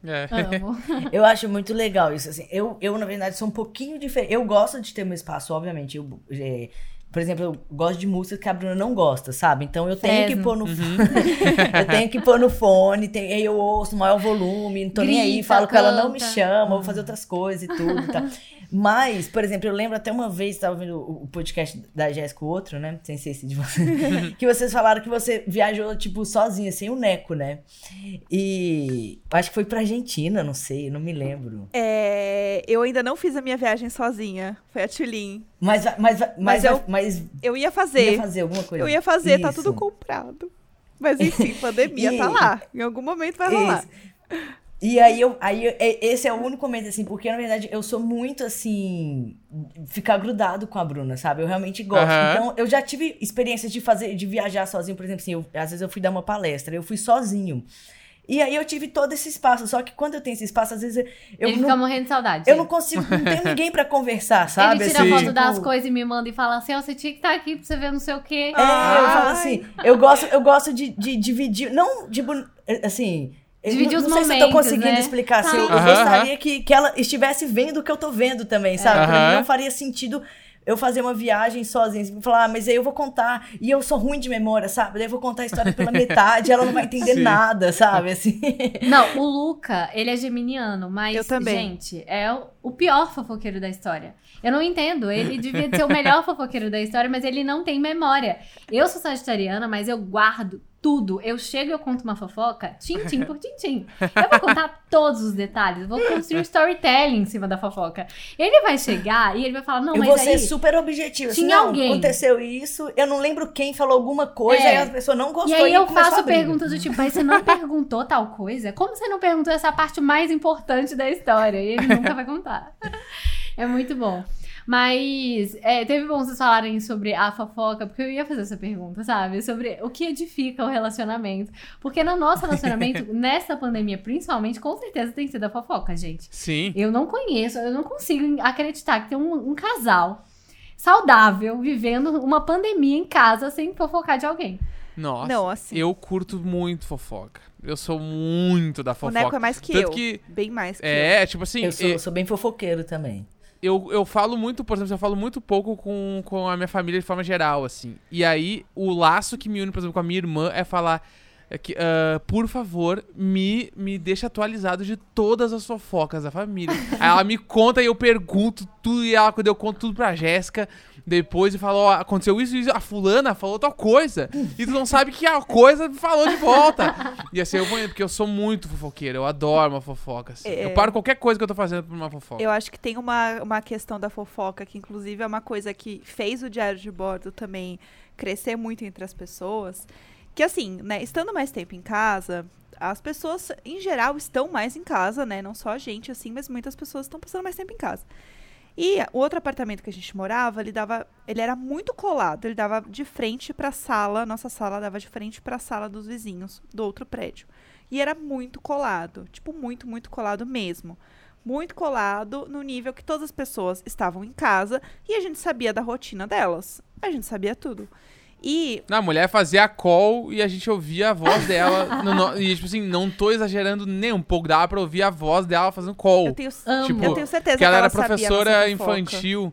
É. Amo. Eu acho muito legal isso, assim. Eu, eu na verdade, sou um pouquinho diferente. Eu gosto de ter meu espaço, obviamente. Eu, é, por exemplo, eu gosto de música que a Bruna não gosta, sabe? Então eu tenho que pôr no eu tenho que pôr no fone, tem, aí eu ouço maior volume, não tô nem aí, Grita, falo que ela não me canta. chama, vou fazer outras coisas e tudo, tá? Mas, por exemplo, eu lembro até uma vez, tava vendo o podcast da Jéssica, o outro, né? Sem ser esse de você. que vocês falaram que você viajou, tipo, sozinha, sem o Neco, né? E acho que foi pra Argentina, não sei, não me lembro. É, eu ainda não fiz a minha viagem sozinha. Foi a Tulin. Mas, mas, mas, Mas eu mas Eu ia fazer. ia fazer alguma coisa. Eu ia fazer, tá Isso. tudo comprado. Mas enfim, pandemia E- tá lá. Em algum momento vai rolar. Isso. E aí, eu, aí é- esse é o único momento, assim, porque na verdade eu sou muito assim. ficar grudado com a Bruna, sabe? Eu realmente gosto. Aham. Então, eu já tive experiências de fazer, de viajar sozinho, por exemplo, assim, eu- às vezes eu fui dar uma palestra, eu fui sozinho. E aí eu tive todo esse espaço. Só que quando eu tenho esse espaço, às vezes eu, Ele não, fica morrendo de saudade. eu não consigo, não tenho ninguém pra conversar, sabe? Ele tira Assim, foto tipo- das coisas e me manda e fala assim: ó, você tinha que estar aqui pra você ver não sei o quê. É, eu falo Ai. assim, eu gosto, eu gosto de, de dividir, não de, bu- assim... eu Dividir não, os não sei se eu tô momentos, conseguindo né? explicar. assim, eu, eu Aham, gostaria que, que ela estivesse vendo o que eu tô vendo também, sabe? Pra mim Aham. não faria sentido eu fazer uma viagem sozinha. Assim, falar, ah, mas aí eu vou contar. E eu sou ruim de memória, sabe? Daí eu vou contar a história pela metade, ela não vai entender Sim. nada, sabe? Assim. Não, o Luca, ele é geminiano, mas, Eu também. gente, é o- o pior fofoqueiro da história. Eu não entendo. Ele devia ser o melhor fofoqueiro da história, mas ele não tem memória. Eu sou sagitariana, mas eu guardo tudo. Eu chego e eu conto uma fofoca, tintim por tintim. Eu vou contar todos os detalhes, vou construir storytelling em cima da fofoca. Ele vai chegar e ele vai falar, não, eu mas vou aí... ser super objetivo. Assim, tinha não, alguém. aconteceu isso, eu não lembro quem falou alguma coisa, É. aí a pessoa não gostou E aí eu começou a faço perguntas do tipo, mas você não perguntou tal coisa? Como você não perguntou essa parte mais importante da história? E ele nunca vai contar. É muito bom. Mas é, teve bom vocês falarem sobre a fofoca, porque eu ia fazer essa pergunta, sabe? Sobre o que edifica o relacionamento. Porque no nosso relacionamento, nessa pandemia, principalmente, com certeza tem sido a fofoca, gente. Sim. Eu não conheço, eu não consigo acreditar que tem um, um casal saudável vivendo uma pandemia em casa sem fofocar de alguém. Nossa. Não, assim. Eu curto muito fofoca. Eu sou muito da O fofoca. Neco é mais que Tanto eu. que- Bem mais que eu. É, tipo assim, Eu sou, eu, sou bem fofoqueiro também. Eu, eu falo muito, por exemplo, eu falo muito pouco com, com a minha família de forma geral, assim. E aí, o laço que me une, por exemplo, com a minha irmã é falar. É que, ah, por favor, me, me deixa atualizado de todas as fofocas da família. aí ela me conta e eu pergunto tudo, e ela, quando eu conto tudo pra Jéssica, depois e falo, ó, aconteceu isso, isso, a fulana falou tal coisa. E tu não sabe que a coisa falou de volta. E assim, eu vou porque eu sou muito fofoqueiro, eu adoro uma fofoca, assim. É. Eu paro qualquer coisa que eu tô fazendo por uma fofoca. Eu acho que tem uma, uma questão da fofoca, que inclusive é uma coisa que fez o diário de bordo também crescer muito entre as pessoas. Que assim, né, estando mais tempo em casa, as pessoas, em geral, estão mais em casa, né? Não só a gente, assim, mas muitas pessoas estão passando mais tempo em casa. E o outro apartamento que a gente morava, ele dava. Ele era muito colado, ele dava de frente pra sala, nossa sala dava de frente pra sala dos vizinhos do outro prédio. E era muito colado, tipo, muito, muito colado mesmo muito colado no nível que todas as pessoas estavam em casa e a gente sabia da rotina delas. A gente sabia tudo. E Não, a mulher fazia a call e a gente ouvia a voz dela. no- no- e, tipo assim, não tô exagerando nem um pouco. Dava pra ouvir a voz dela fazendo call. eu tenho. Tipo, eu tenho certeza que ela era sabia a nossa professora infantil.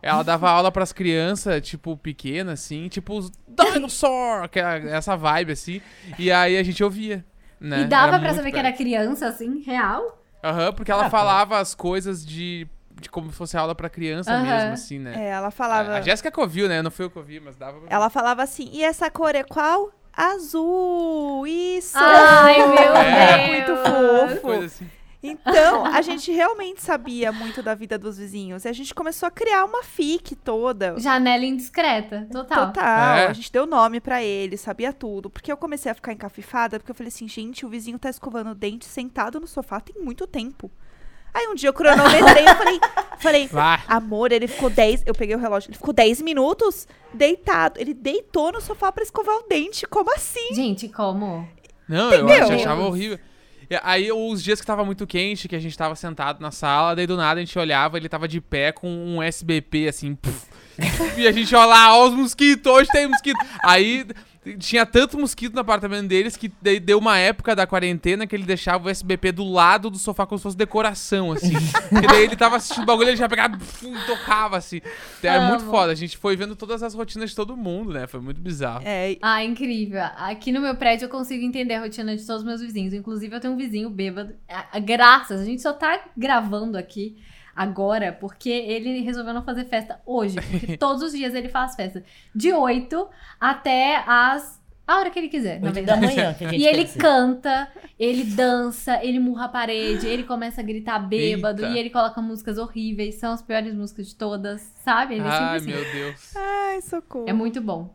Ela dava aula pras crianças, tipo, pequena, assim. Tipo, os dinosaur, que era essa vibe, assim. E aí a gente ouvia, né? E dava Era pra saber que perto. era criança, assim, real? Aham, porque ela falava as coisas de, de como se fosse aula pra criança mesmo, assim, né? É, ela falava. A Jéssica que ouviu, né? Não foi eu que ouvi, mas dava pra... Ela falava assim: "E essa cor é qual? Azul. Isso. Ai, meu É. Deus! Muito fofo. Coisa assim. Então, a gente realmente sabia muito da vida dos vizinhos. E a gente começou a criar uma fic toda. Janela indiscreta, total. Total. É. A gente deu nome pra ele, sabia tudo. Porque eu comecei a ficar encafifada, porque eu falei assim, gente, o vizinho tá escovando o dente sentado no sofá tem muito tempo. Aí um dia eu cronometrei, eu falei, falei, Vai. amor, ele ficou 10, eu peguei o relógio, ele ficou 10 minutos deitado. Ele deitou no sofá pra escovar o dente, como assim? Gente, como? Não, eu Entendeu? ach- achava horrível. Aí, os dias que tava muito quente, que a gente tava sentado na sala, daí do nada a gente olhava, ele tava de pé com um SBP, assim, puf. e a gente olha lá, ó os mosquitos, hoje tem mosquito. Aí tinha tanto mosquito no apartamento deles que daí deu uma época da quarentena que ele deixava o SBP do lado do sofá como se fosse decoração, assim. e daí ele tava assistindo o bagulho, ele já pegava e tocava, assim. Então, é muito foda. A gente foi vendo todas as rotinas de todo mundo, né? Foi muito bizarro. É, Ah, incrível. Aqui no meu prédio eu consigo entender a rotina de todos os meus vizinhos. Inclusive, eu tenho um vizinho bêbado. Graças, a gente só tá gravando aqui agora porque ele resolveu não fazer festa hoje. Porque todos os dias ele faz festa. De 8 até as. A hora que ele quiser, na Oito da verdade. manhã que a gente E ele dizer. canta, ele dança, ele murra a parede, ele começa a gritar bêbado Eita. e ele coloca músicas horríveis, são as piores músicas de todas, sabe? Ele é Ai, assim. meu Deus. ai, socorro. É muito bom.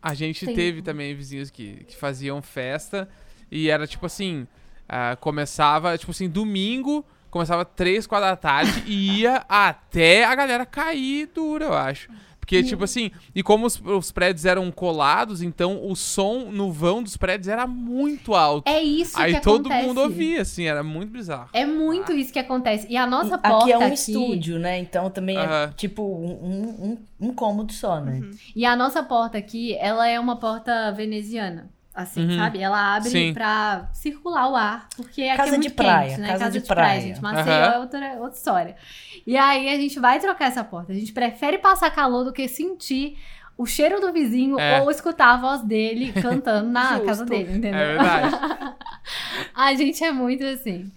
A gente Tem- teve também vizinhos que, que faziam festa e era tipo assim, ah, começava, tipo assim, domingo, começava três, quatro da tarde e ia até a galera cair dura, eu acho. Porque, tipo assim, e como os, os prédios eram colados, então o som no vão dos prédios era muito alto. É isso Aí que todo acontece. mundo ouvia, assim, era muito bizarro. É muito isso que acontece. E a nossa E porta aqui é um aqui- estúdio, né? Então também é Aham. tipo um, um, um cômodo só, né? E a nossa porta aqui, ela é uma porta veneziana. Assim, Uhum. sabe? Ela abre Sim. pra circular o ar. Porque aqui Casa é muito de praia, quente, né? casa casa de de, praia, praia. gente. Maceió Aham. é outra, outra história. E aí a gente vai trocar essa porta. A gente prefere passar calor do que sentir o cheiro do vizinho É. ou escutar a voz dele cantando na Justo. casa dele, entendeu? É verdade. a gente é muito assim.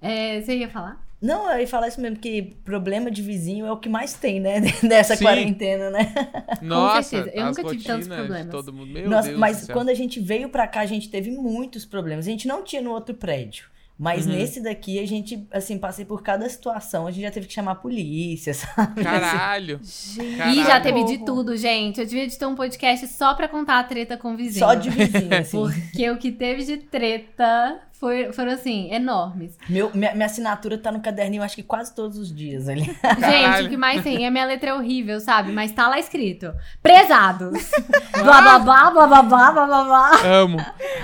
É, você ia falar? Não, eu ia falar isso mesmo, que problema de vizinho é o que mais tem, né? Dessa Sim. quarentena, né? Nossa, certeza. Eu as nunca tive tantos problemas. todo mundo. Meu Nossa, Deus mas quando a gente veio pra cá, a gente teve muitos problemas. A gente não tinha no outro prédio. Mas Uhum. nesse daqui, a gente, assim, passei por cada situação. A gente já teve que chamar a polícia, sabe? Caralho. Gente, Caralho. E já teve de tudo, gente. Eu devia de ter um podcast só pra contar a treta com o vizinho. Só de vizinho, assim. Porque o que teve de treta foi- foram assim, enormes. Meu, minha, minha assinatura tá no caderninho, acho que quase todos os dias ali. Gente, o que mais tem? A minha letra é horrível, sabe? Mas tá lá escrito. Prezados. blá, blá, blá, blá, blá, blá, blá, blá, blá. Amo.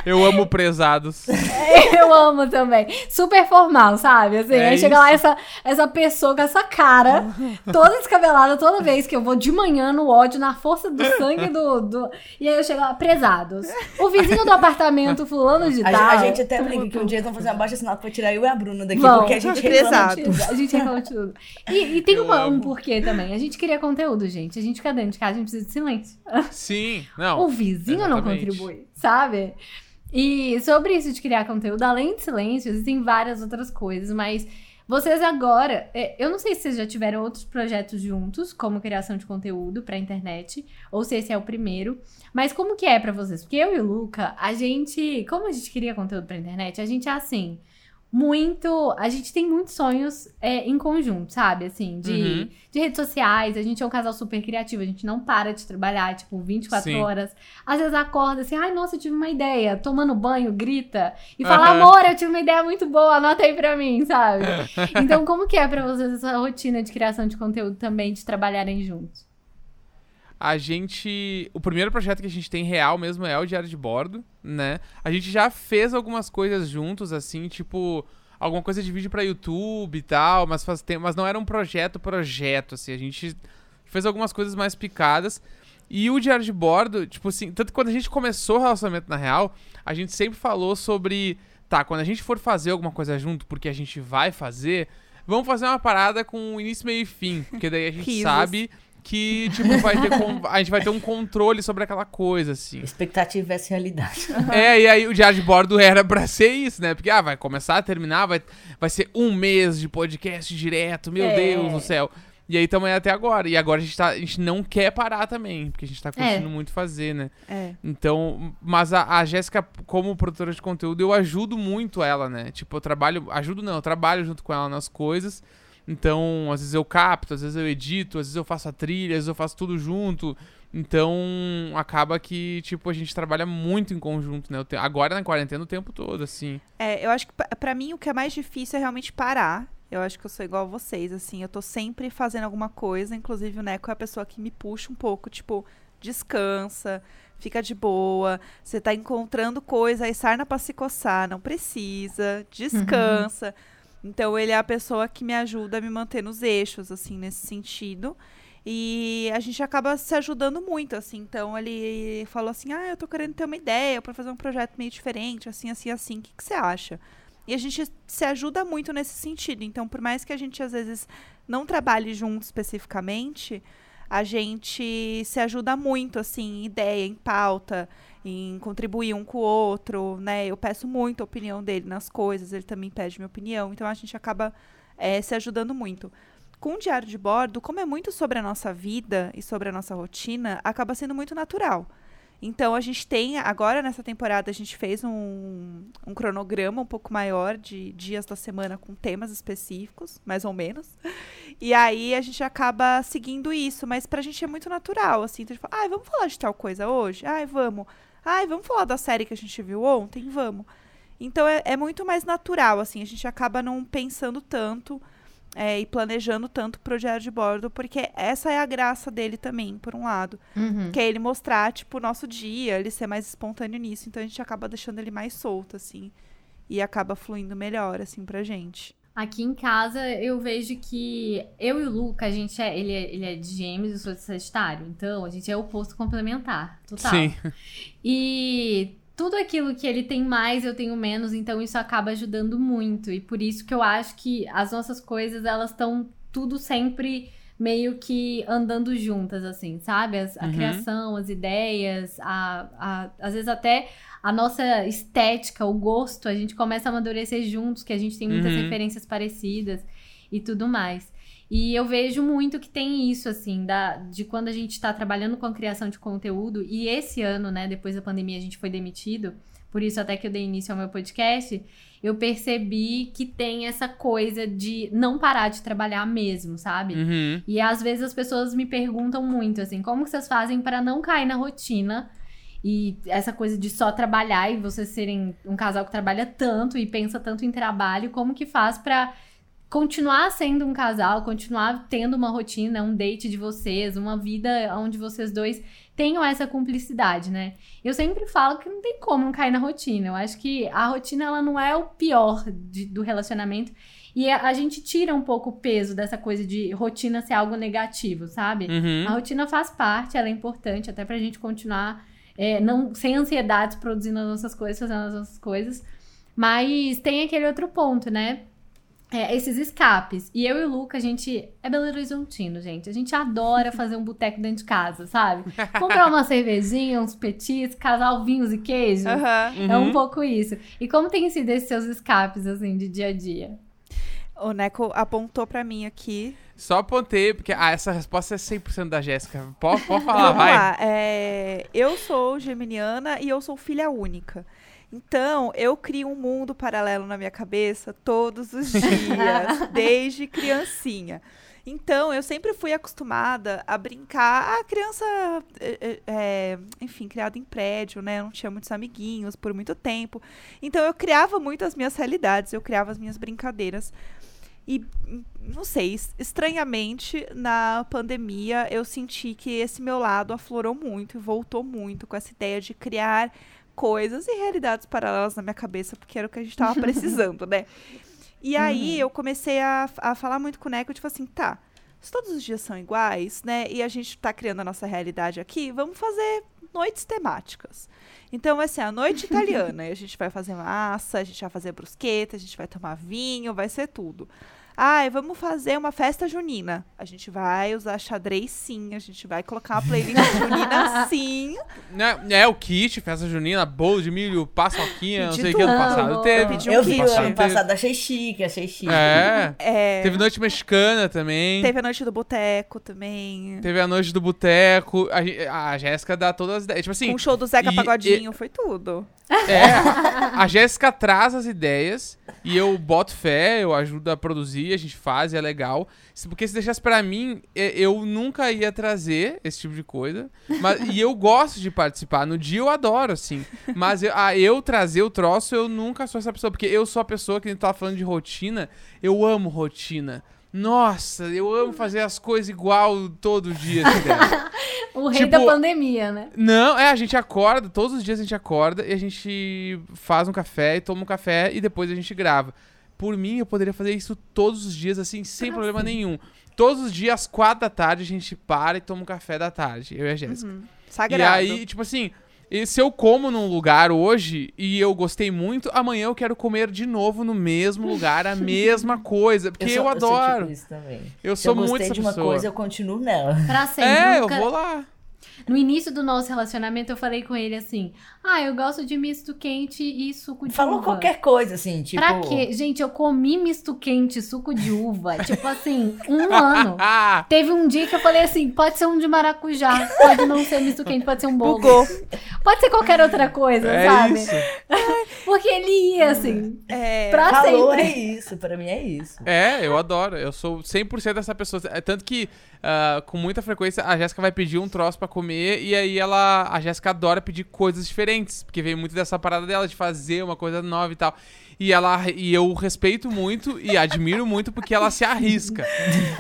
Eu amo prezados. Eu amo também. Super formal, sabe? Assim, É aí chega lá essa, essa pessoa com essa cara, toda descabelada, toda vez que eu vou de manhã no ódio, na força do sangue do. do... E aí eu chego lá, prezados. O vizinho do apartamento, fulano de A, tal. a gente até brinca que um dia eles vão fazer uma baixa assinada pra tirar eu e a Bruna daqui, Vão. porque a gente reclama de tudo. A gente reclama de tudo. E, e tem uma- um porquê também. A gente cria conteúdo, gente. A gente fica dentro de casa, a gente precisa de silêncio. Sim. Não. o vizinho não exatamente. contribui, sabe? E sobre isso de criar conteúdo, além de silêncio, existem várias outras coisas, mas vocês agora, é, eu não sei se vocês já tiveram outros projetos juntos, como criação de conteúdo pra internet, ou se esse é o primeiro, mas como que é pra vocês? Porque eu e o Luca, a gente, como a gente cria conteúdo pra internet, a gente é assim, muito, a gente tem muitos sonhos é, em conjunto, sabe? Assim, de, Uhum. de redes sociais, a gente é um casal super criativo, a gente não para de trabalhar, tipo, 24 Sim. horas. Às vezes acorda assim, ai, nossa, eu tive uma ideia, tomando banho, grita, e fala, Aham. amor, eu tive uma ideia muito boa, anota aí pra mim, sabe? Então, como que é pra vocês essa rotina de criação de conteúdo também, de trabalharem juntos? A gente. O primeiro projeto que a gente tem real mesmo é o Diário de Bordo, né? A gente já fez algumas coisas juntos, assim, tipo. Alguma coisa de vídeo pra YouTube e tal, mas faz tempo. Mas não era um projeto, projeto, assim. A gente fez algumas coisas mais picadas. E o Diário de Bordo, tipo assim, tanto que quando a gente começou o relacionamento na real, a gente sempre falou sobre. Tá, quando a gente for fazer alguma coisa junto, porque a gente vai fazer, vamos fazer uma parada com início, meio e fim. Porque daí a gente sabe que, tipo, vai ter con- a gente vai ter um controle sobre aquela coisa, assim. Expectativa versus realidade. É, e aí o diário de bordo era pra ser isso, né? Porque, ah, vai começar, terminar, vai, vai ser um mês de podcast direto, meu É. Deus do céu. E aí também até agora. E agora a gente, tá, a gente não quer parar também, porque a gente tá curtindo muito fazer, né? É. Então, mas a, a Jéssica, como produtora de conteúdo, eu ajudo muito ela, né? Tipo, eu trabalho. Ajudo não, eu trabalho junto com ela nas coisas. Então, às vezes eu capto, às vezes eu edito, às vezes eu faço a trilha, às vezes eu faço tudo junto. Então, acaba que, tipo, a gente trabalha muito em conjunto, né? Te- Agora na quarentena o tempo todo, assim. É, eu acho que pa- pra mim o que é mais difícil é realmente parar. Eu acho que eu sou igual a vocês, assim, eu tô sempre fazendo alguma coisa, inclusive o Neco é a pessoa que me puxa um pouco, tipo, descansa, fica de boa, você tá encontrando coisa, aí sarna pra se coçar, não precisa, descansa. Então ele é a pessoa que me ajuda a me manter nos eixos, assim, nesse sentido. E a gente acaba se ajudando muito, assim. Então ele falou assim: Ah, eu tô querendo ter uma ideia pra fazer um projeto meio diferente, assim, assim, assim. O que, que você acha? E a gente se ajuda muito nesse sentido. Então, por mais que a gente às vezes não trabalhe junto especificamente, a gente se ajuda muito, assim, em ideia, em pauta, em contribuir um com o outro, né? Eu peço muito a opinião dele nas coisas, ele também pede minha opinião. Então a gente acaba eh, se ajudando muito. Com o diário de bordo, como é muito sobre a nossa vida e sobre a nossa rotina, acaba sendo muito natural. Então a gente tem, agora nessa temporada, a gente fez um, um cronograma um pouco maior de dias da semana com temas específicos, mais ou menos. E aí a gente acaba seguindo isso, mas pra gente é muito natural, assim. Então a gente fala, ai, vamos falar de tal coisa hoje? Ai, vamos. Ai, vamos falar da série que a gente viu ontem? Vamos. Então é, é muito mais natural, assim. A gente acaba não pensando tanto é, e planejando tanto pro diário de bordo, porque essa é a graça dele também, por um lado. Uhum. Que é ele mostrar, tipo, o nosso dia, ele ser mais espontâneo nisso. Então a gente acaba deixando ele mais solto, assim. E acaba fluindo melhor, assim, pra gente. Aqui em casa eu vejo que eu e o Luca, a gente é, ele, é, ele é de gêmeos e eu sou de Sagitário. Então, a gente é o oposto complementar. Total. Sim. E tudo aquilo que ele tem mais, eu tenho menos, então isso acaba ajudando muito. E por isso que eu acho que as nossas coisas, elas estão tudo sempre meio que andando juntas, assim, sabe? As- a Uhum. criação, as ideias, a, a- às vezes até a nossa estética, o gosto, a gente começa a amadurecer juntos, que a gente tem muitas Uhum. referências parecidas e tudo mais. E eu vejo muito que tem isso, assim, da, de quando a gente tá trabalhando com a criação de conteúdo, e esse ano, né, depois da pandemia, a gente foi demitido, por isso até que eu dei início ao meu podcast, eu percebi que tem essa coisa de não parar de trabalhar mesmo, sabe? Uhum. E às vezes as pessoas me perguntam muito assim, como vocês fazem para não cair na rotina E essa coisa de só trabalhar e vocês serem um casal que trabalha tanto e pensa tanto em trabalho, como que faz pra continuar sendo um casal, continuar tendo uma rotina, um date de vocês, uma vida onde vocês dois tenham essa cumplicidade, né? Eu sempre falo que não tem como não cair na rotina. Eu acho que a rotina ela não é o pior de, do relacionamento. E a, a, gente tira um pouco o peso dessa coisa de rotina ser algo negativo, sabe? Uhum. A rotina faz parte, ela é importante até pra gente continuar é, não, sem ansiedades produzindo as nossas coisas, fazendo as nossas coisas. Mas tem aquele outro ponto, né? é, esses escapes. E eu e o Luca, a gente é Belo Horizontino, gente. A gente adora fazer um boteco dentro de casa, sabe? Comprar uma cervejinha, uns petis, casal vinhos e queijos. Uhum. É um pouco isso. E como tem sido esses seus escapes, assim, de dia a dia? O Neco apontou para mim aqui. Só apontei, porque ah, essa resposta é 100% da Jéssica. Pode, pode falar, Vamos vai. lá. É, eu sou geminiana e eu sou filha única. Então, eu crio um mundo paralelo na minha cabeça todos os dias, desde criancinha. Então, eu sempre fui acostumada a brincar. A criança, é, é, enfim, criada em prédio, né? Eu não tinha muitos amiguinhos por muito tempo. Então, eu criava muito as minhas realidades, eu criava as minhas brincadeiras. E, não sei, estranhamente, na pandemia, eu senti que esse meu lado aflorou muito e voltou muito com essa ideia de criar coisas e realidades paralelas na minha cabeça, porque era o que a gente tava precisando, né? E aí Uhum. eu comecei a, a falar muito com o Neco, tipo assim, tá, se todos os dias são iguais, né, e a gente tá criando a nossa realidade aqui, vamos fazer noites temáticas. Então vai ser a noite italiana, e a gente vai fazer massa, a gente vai fazer brusqueta, a gente vai tomar vinho, vai ser tudo. Ai, vamos fazer uma festa junina. A gente vai usar xadrez sim, a gente vai colocar uma playlist junina sim. Né, É, o kit, festa junina, bolo de milho, paçoquinha, não sei o que ano passado teve. Um Eu vi o ano passado, achei chique, achei chique. É. É, Teve noite mexicana também. teve a noite do boteco também. Teve a noite do boteco. A, a Jéssica dá todas as ideias. Tipo assim, Com o show do Zeca e- Pagodinho, foi tudo. é. A Jéssica traz as ideias e eu boto fé, eu ajudo a produzir, a gente faz e é legal. Porque se deixasse pra mim, eu nunca ia trazer esse tipo de coisa. Mas, e eu gosto de participar. No dia eu adoro, assim. Mas eu, a eu trazer o troço, eu nunca sou essa pessoa. Porque eu sou a pessoa que a gente tava falando de rotina. Eu amo rotina. Nossa, eu amo fazer as coisas igual todo dia. assim, cara. O rei Tipo- da pandemia, né? Não, é, a gente acorda, todos os dias a gente acorda e a gente faz um café e toma um café e depois a gente grava. Por mim, eu poderia fazer isso todos os dias, assim, sem Ah, problema sim. nenhum. Todos os dias, às quatro da tarde, a gente para e toma um café da tarde, eu e a Jéssica. Uhum. E Sagrado. aí, tipo assim, e se eu como num lugar hoje e eu gostei muito, amanhã eu quero comer de novo no mesmo lugar, a mesma coisa. Porque eu, sou- sou adoro. tipo isso também. Eu Se sou eu muito gostei essa de uma pessoa. coisa, eu continuo nela. Pra sempre. É, eu Nunca- vou lá. No início do nosso relacionamento, eu falei com ele assim: Ah, eu gosto de misto quente e suco de Falou uva. qualquer coisa, assim, tipo... Pra quê? Gente, eu comi misto quente, suco de uva, tipo assim, um ano. Ah, Teve um dia que eu falei assim: pode ser um de maracujá, pode não ser misto quente, pode ser um bolo. Bugou. Pode ser qualquer outra coisa, é sabe? isso. Porque ele ia assim, É, pra Falou, sempre. é isso. Pra mim é isso. É, eu adoro. Eu sou 100% dessa pessoa. É tanto que, ah, com muita frequência, a Jéssica vai pedir um troço pra comer e aí ela, a Jéssica adora pedir coisas diferentes, porque vem muito dessa parada dela de fazer uma coisa nova e tal. E ela e eu respeito muito e admiro muito porque ela se arrisca.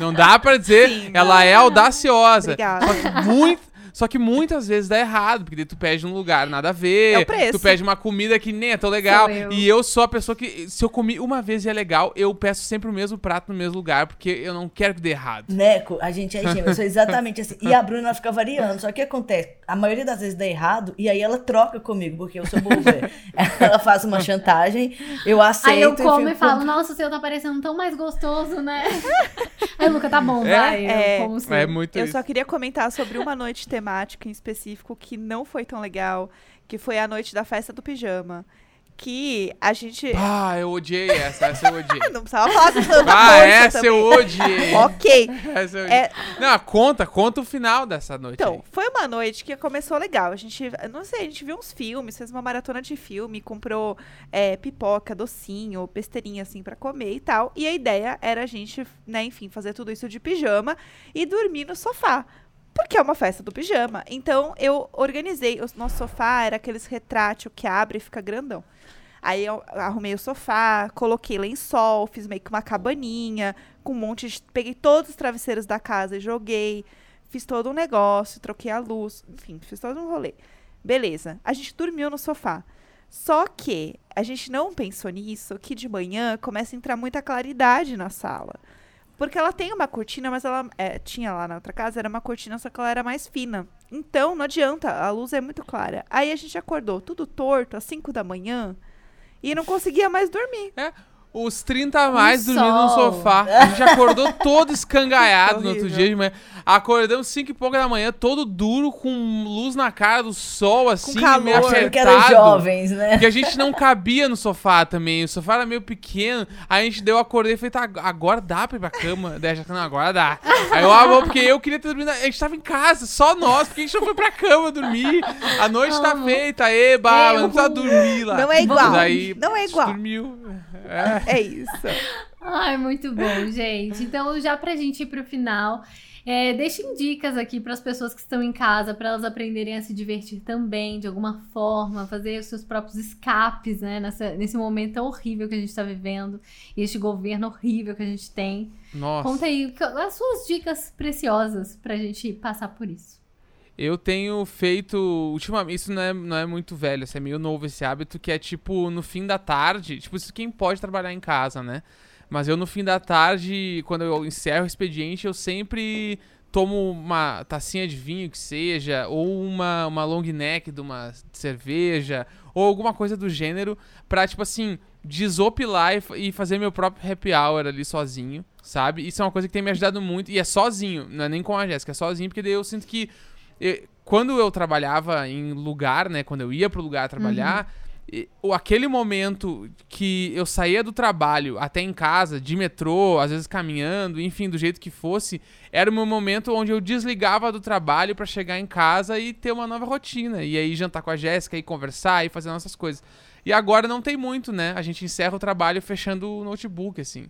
Não dá pra dizer, Sim. ela é audaciosa. Obrigada. Muito só que muitas vezes dá errado, porque daí tu pede num lugar nada a ver. É o preço. Tu pede uma comida que nem é tão legal. Eu. E eu sou a pessoa que, se eu comi uma vez e é legal, eu peço sempre o mesmo prato no mesmo lugar, porque eu não quero que dê errado. Neco, a gente é gêmeo, eu sou exatamente assim. E a Bruna fica variando. Só que o que acontece? A maioria das vezes dá errado e aí ela troca comigo, porque eu sou boba. ela faz uma chantagem, eu aceito. Aí eu como fico e falo, nossa, o seu tá parecendo tão mais gostoso, né? Aí o Luca, tá bom, É? vai. É. Eu. É muito Eu isso. só queria comentar sobre uma noite temática em específico que não foi tão legal, que foi a noite da festa do pijama. Que a gente. Ah, eu odiei essa, essa eu odiei. Não precisava falar tanta Ah, força essa também. eu odiei. Ok. Essa eu odiei. É, Não, conta, conta o final dessa noite Então, aí. foi uma noite que começou legal. A gente, não sei, a gente viu uns filmes, fez uma maratona de filme, comprou é, pipoca, docinho, besteirinha assim pra comer e tal. E a ideia era a gente, né, enfim, fazer tudo isso de pijama e dormir no sofá. Porque é uma festa do pijama. Então eu organizei. O nosso sofá era aqueles retrátil que abre e fica grandão. Aí eu arrumei o sofá, coloquei lençol, fiz meio que uma cabaninha, com um monte de. Peguei todos os travesseiros da casa e joguei. Fiz todo um negócio, troquei a luz, enfim, fiz todo um rolê. Beleza. A gente dormiu no sofá. Só que a gente não pensou nisso, que de manhã começa a entrar muita claridade na sala. Porque ela tem uma cortina, mas ela é, tinha lá na outra casa, era uma cortina, só que ela era mais fina. Então, não adianta, a luz é muito clara. Aí a gente acordou tudo torto, às 5 da manhã, e não conseguia mais dormir. É, os 30 a mais Um dormindo no sofá. A gente acordou todo escangaiado no outro dia de manhã. Acordamos 5 e pouca da manhã, todo duro, com luz na cara do sol, assim, calor. meio Achando que apertado. jovens, né? Porque a gente não cabia no sofá também. O sofá era meio pequeno. Aí a gente deu, acordei e falei, tá, agora dá pra ir pra cama. Daí a gente, não, agora dá. Aí eu, ah, bom, porque eu queria ter dormido. A gente tava em casa, só nós, porque a gente não foi pra cama dormir. A noite tá Amo. feita, eba, Eu- mas não precisa dormir lá. Não é igual. Daí, não é igual. Dormiu. É. É isso. Ai, muito bom, gente. Então, já pra gente ir pro final, é, deixem dicas aqui pras pessoas que estão em casa, pra elas aprenderem a se divertir também, de alguma forma, fazer os seus próprios escapes, né? Nessa, nesse momento tão horrível que a gente tá vivendo e este governo horrível que a gente tem. Nossa. Conta aí as suas dicas preciosas pra gente passar por isso. Eu tenho feito ultimamente, isso não é, não é muito velho, isso é meio novo esse hábito, que é tipo no fim da tarde, tipo, isso quem pode trabalhar em casa, né? Mas eu no fim da tarde, quando eu encerro o expediente, eu sempre tomo uma tacinha de vinho que seja, ou uma, uma long neck de uma cerveja, ou alguma coisa do gênero, pra, tipo assim, desopilar e, e fazer meu próprio happy hour ali sozinho, sabe? Isso é uma coisa que tem me ajudado muito, e é sozinho, não é nem com a Jéssica, é sozinho, porque daí eu sinto que eu- quando eu trabalhava em lugar, né, quando eu ia pro lugar trabalhar, o- aquele momento que eu saía do trabalho até em casa, de metrô, às vezes caminhando, enfim, do jeito que fosse, era o meu momento onde eu desligava do trabalho pra chegar em casa e ter uma nova rotina. E aí jantar com a Jéssica e conversar e fazer nossas coisas. E agora não tem muito, né? A gente encerra o trabalho fechando o notebook, assim.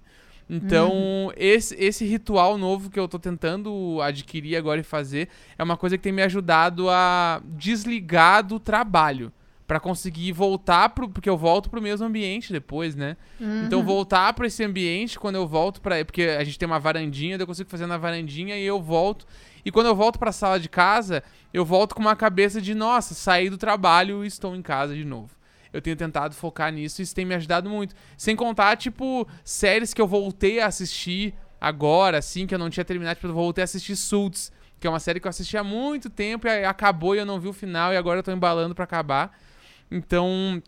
Então, esse, esse ritual novo que eu tô tentando adquirir agora e fazer é uma coisa que tem me ajudado a desligar do trabalho. Pra conseguir voltar pro. Porque eu volto pro mesmo ambiente depois, né? Então, voltar pra esse ambiente quando eu volto pra. Porque a gente tem uma varandinha, eu consigo fazer na varandinha e eu volto. E quando eu volto pra sala de casa, eu volto com uma cabeça de, nossa, saí do trabalho e estou em casa de novo. Eu tenho tentado focar nisso e isso tem me ajudado muito. Sem contar, tipo, séries que eu voltei a assistir agora, assim, que eu não tinha terminado. Tipo, eu voltei a assistir Suits, que é uma série que eu assisti há muito tempo e acabou e eu não vi o final e agora eu tô embalando pra acabar. Então,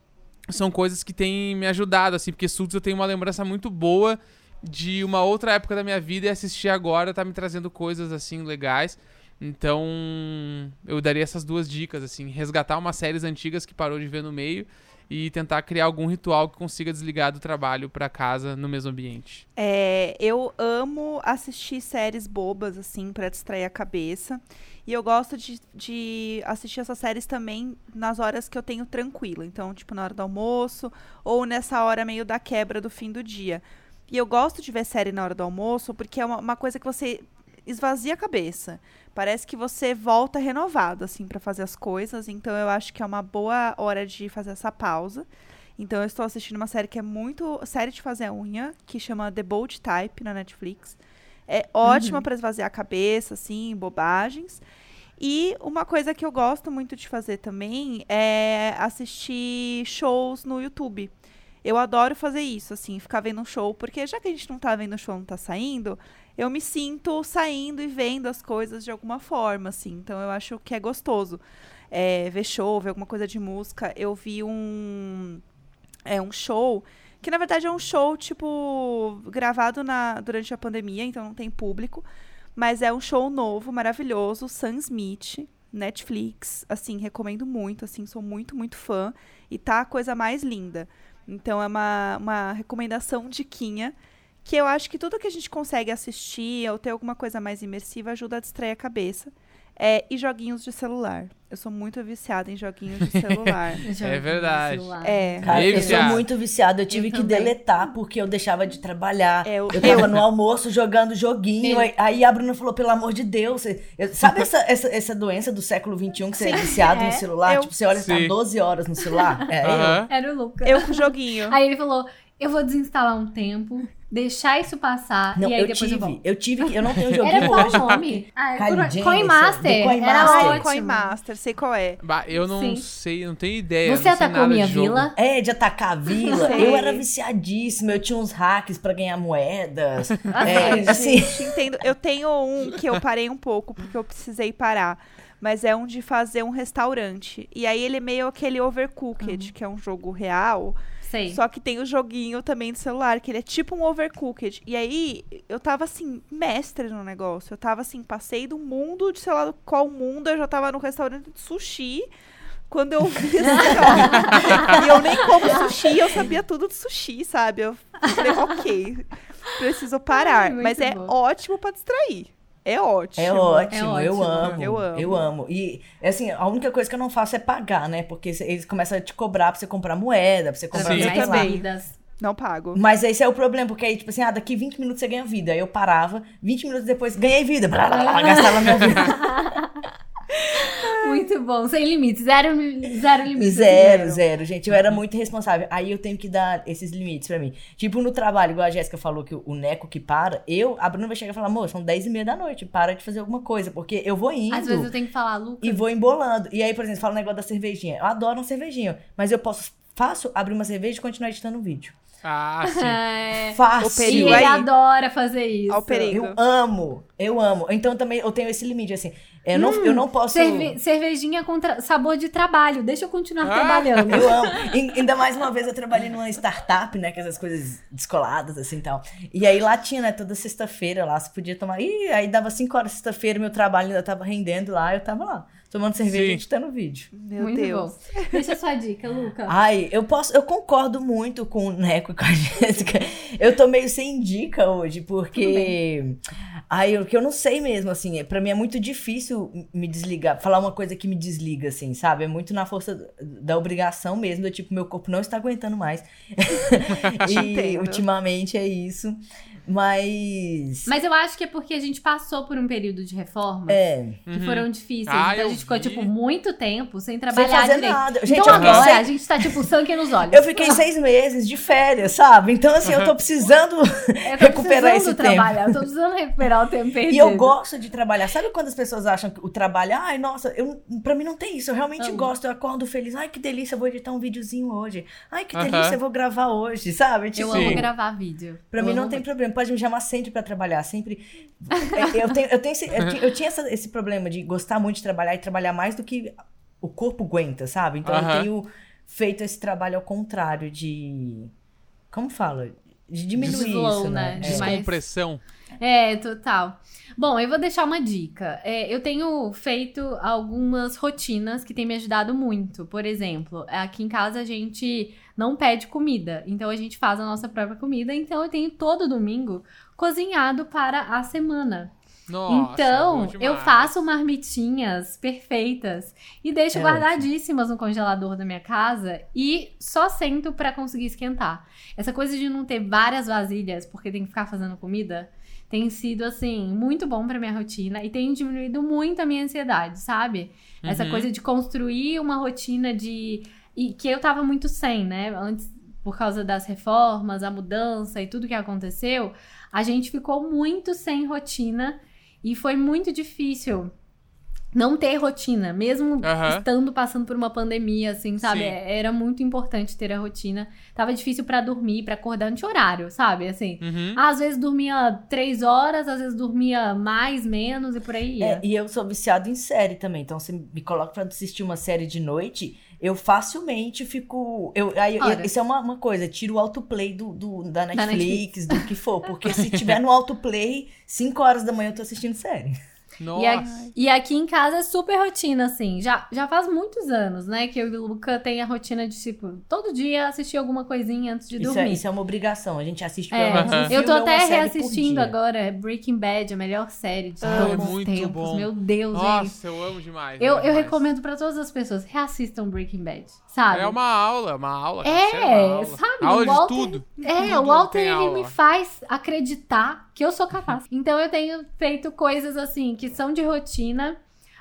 são coisas que têm me ajudado, assim, porque Suits eu tenho uma lembrança muito boa de uma outra época da minha vida e assistir agora tá me trazendo coisas, assim, legais. Então, eu daria essas duas dicas, assim, resgatar umas séries antigas que parou de ver no meio e tentar criar algum ritual que consiga desligar do trabalho pra casa no mesmo ambiente. É, eu amo assistir séries bobas, assim, pra distrair a cabeça. E eu gosto de, de assistir essas séries também nas horas que eu tenho tranquilo. Então, tipo, na hora do almoço ou nessa hora meio da quebra do fim do dia. E eu gosto de ver série na hora do almoço porque é uma, uma coisa que você esvazia a cabeça. Parece que você volta renovado, assim, pra fazer as coisas. Então, eu acho que é uma boa hora de fazer essa pausa. Então eu estou assistindo uma série que é muito série de fazer a unha, que chama The Bold Type na Netflix. É ótima pra esvaziar a cabeça, assim, bobagens. E uma coisa que eu gosto muito de fazer também é assistir shows no YouTube. Eu adoro fazer isso, assim, ficar vendo um show, porque já que a gente não tá vendo o show, não tá saindo, eu me sinto saindo e vendo as coisas de alguma forma, assim. Então eu acho que é gostoso. É, ver show, ver alguma coisa de música. Eu vi um é um show que na verdade é um show tipo gravado na durante a pandemia, então não tem público, mas é um show novo, maravilhoso, Sam Smith, Netflix, assim, recomendo muito, assim, sou muito, muito fã e tá a coisa mais linda. Então é uma, uma recomendação diquinha que eu acho que tudo que a gente consegue assistir ou ter alguma coisa mais imersiva ajuda a distrair a cabeça. É, e joguinhos de celular. Eu sou muito viciada em joguinhos de celular. É verdade. é. Cara, eu sou muito viciada. Eu tive Eu que também. deletar porque eu deixava de trabalhar. É, eu- eu tava no almoço jogando joguinho. Eu- Aí, aí a Bruna falou: pelo amor de Deus. eu- sabe essa, essa, essa doença do século XXI que você é Sim. viciado É. no celular? Eu- Tipo, você olha e tá Sim. 12 horas no celular. É. Era o Luca. Eu com o joguinho. Aí ele falou: eu vou desinstalar um tempo, deixar isso passar Não, e aí eu depois eu tive. volto. Eu tive que. Eu não tenho Era joguinho qual hoje. o nome? Ah, Coin- Jenner, Coinmaster. Era. Coinmaster, sei qual é. Bah, eu não Sim. sei, não tenho ideia. Você atacou minha vila? É, de atacar a vila. Sei. Eu era viciadíssima. Eu tinha uns hacks pra ganhar moedas. É, assim. gente, entendo. Eu tenho um que eu parei um pouco, porque eu precisei parar. Mas é um de fazer um restaurante. E aí ele é meio aquele Overcooked, que é um jogo real. Sei. Só que tem o joguinho também do celular, que ele é tipo um Overcooked. E aí eu tava assim, mestre no negócio. Eu tava assim, passei do mundo de sei lá qual mundo, eu já tava no restaurante de sushi. Quando eu vi ó. e eu nem como sushi, eu sabia tudo de sushi, sabe? Eu falei, ok, preciso parar. Ai, Mas é bom. ótimo pra distrair. É ótimo. É ótimo, É eu ótimo. amo. Eu amo. Eu amo. E, assim, a única coisa que eu não faço é pagar, né? Porque eles começam a te cobrar pra você comprar moeda, pra você comprar Sim. Eu bebidas. Não pago. Mas esse é o problema, porque aí, tipo assim, ah, daqui 20 minutos você ganha vida. Aí eu parava, 20 minutos depois, ganhei vida. Blá, blá, blá, gastava minha vida. Muito bom. Sem limites. Zero, zero limites. Zero, zero, gente. Eu era muito responsável. Aí eu tenho que dar esses limites pra mim. Tipo, no trabalho, igual a Jéssica falou que o Neco que para, eu, a Bruna vai chegar e falar, amor, são 10 e meia da noite, para de fazer alguma coisa, porque eu vou indo. Às vezes eu tenho que falar, Lucas. e vou embolando. E aí, por exemplo, fala o negócio da cervejinha. Eu adoro uma cervejinha, mas eu posso, fácil, abrir uma cerveja e continuar editando o vídeo. Ah, sim. É... O Fácil. E ele aí. adora fazer isso. Ó o perigo. Eu amo, eu amo. Então também eu tenho esse limite, assim. Eu não, eu não posso. Cerve- cervejinha com tra- sabor de trabalho. Deixa eu continuar Ah. trabalhando. Eu amo. Em- Ainda mais uma vez eu trabalhei numa startup, né? Com essas coisas descoladas, assim e tal. E aí lá tinha, né? Toda sexta-feira lá, você podia tomar. Ih, aí dava 5 horas sexta-feira, meu trabalho ainda tava rendendo lá, eu tava lá, tomando cerveja Sim. e editando vídeo. Meu Muito Deus. bom. Deixa a sua dica, Luca. Ai, eu posso, eu concordo muito com o Neco e com a Jéssica. Eu tô meio sem dica hoje, porque. Ai, o que eu não sei mesmo, assim, é- pra mim é muito difícil me desligar, falar uma coisa que me desliga, assim, sabe? É muito na força da obrigação mesmo, do tipo, meu corpo não está aguentando mais. e Entendo. ultimamente é isso. Mas. Mas eu acho que é porque a gente passou por um período de reforma É. que Uhum. foram difíceis. Ah, então a eu gente ficou, tipo, muito tempo sem Sem trabalhar fazer direito. nada. Gente, então agora fiquei a gente tá, tipo, sangue nos olhos. Eu fiquei seis meses de férias, sabe? Então, assim, eu tô precisando Eu tô recuperar precisando esse tempo. trabalhar. Eu tô precisando recuperar o tempo perdido. E eu gosto de trabalhar. Sabe quando as pessoas acham que o trabalho, ai, nossa, eu, pra mim não tem isso. Eu realmente Amo. gosto. Eu acordo feliz. Ai, que delícia, eu vou editar um videozinho hoje. Ai, que delícia, eu vou gravar hoje, sabe? Tipo, Eu Sim. amo gravar vídeo. Pra Eu mim não tem problema. Pode me chamar sempre pra trabalhar. Sempre. É, eu, tenho, eu, tenho esse, eu, tinha, eu tinha essa- esse problema de gostar muito de trabalhar e trabalhar mais do que o corpo aguenta, sabe? Então Aham. eu tenho feito esse trabalho ao contrário de. Como fala? De diminuir isso, né? né? É. Descom- Descompressão. É, total. Bom, eu vou deixar uma dica. É, eu tenho feito algumas rotinas que têm me ajudado muito. Por exemplo, aqui em casa a gente não pede comida, então a gente faz a nossa própria comida. Então eu tenho todo domingo cozinhado para a semana. Nossa, então, eu faço marmitinhas perfeitas e deixo É guardadíssimas no congelador da minha casa e só sento pra conseguir esquentar. Essa coisa de não ter várias vasilhas porque tem que ficar fazendo comida tem sido assim muito bom pra minha rotina e tem diminuído muito a minha ansiedade, sabe? Essa Uhum. coisa de construir uma rotina de e que eu tava muito sem, né? Antes por causa das reformas, a mudança e tudo que aconteceu, a gente ficou muito sem rotina e foi muito difícil não ter rotina, mesmo Aham. estando passando por uma pandemia, assim, sabe? Sim. É- Era muito importante ter a rotina. Tava difícil pra dormir, pra acordar, não tinha horário, sabe? Assim, Uhum. às vezes dormia três horas, às vezes dormia mais, menos e por aí ia. É, e eu sou viciado em série também. Então, você me coloca pra assistir uma série de noite, eu facilmente fico. Eu, aí, eu- isso é uma, uma coisa, tiro o autoplay do, do, da, Da Netflix, do que for. Porque se tiver no autoplay, 5 horas da manhã eu tô assistindo série. Nossa. E, a- e aqui em casa é super rotina, assim. Já, já faz muitos anos, né? Que eu e o Luca tem a rotina de, tipo, todo dia assistir alguma coisinha antes de Isso é, dormir. isso é uma obrigação. A gente assiste pelo É, menos um eu tô até reassistindo agora Breaking Bad, a melhor série de Ah, é todos os muito tempos. bom. Meu Deus, gente. Nossa, eu amo demais. Eu, eu demais. recomendo pra todas as pessoas, reassistam Breaking Bad, sabe? É uma aula, uma aula. É, uma aula. sabe, Aula o de Walter- tudo. É, Tudo o Walter ele aula. me faz acreditar que eu sou capaz. Então eu tenho feito coisas assim que são de rotina,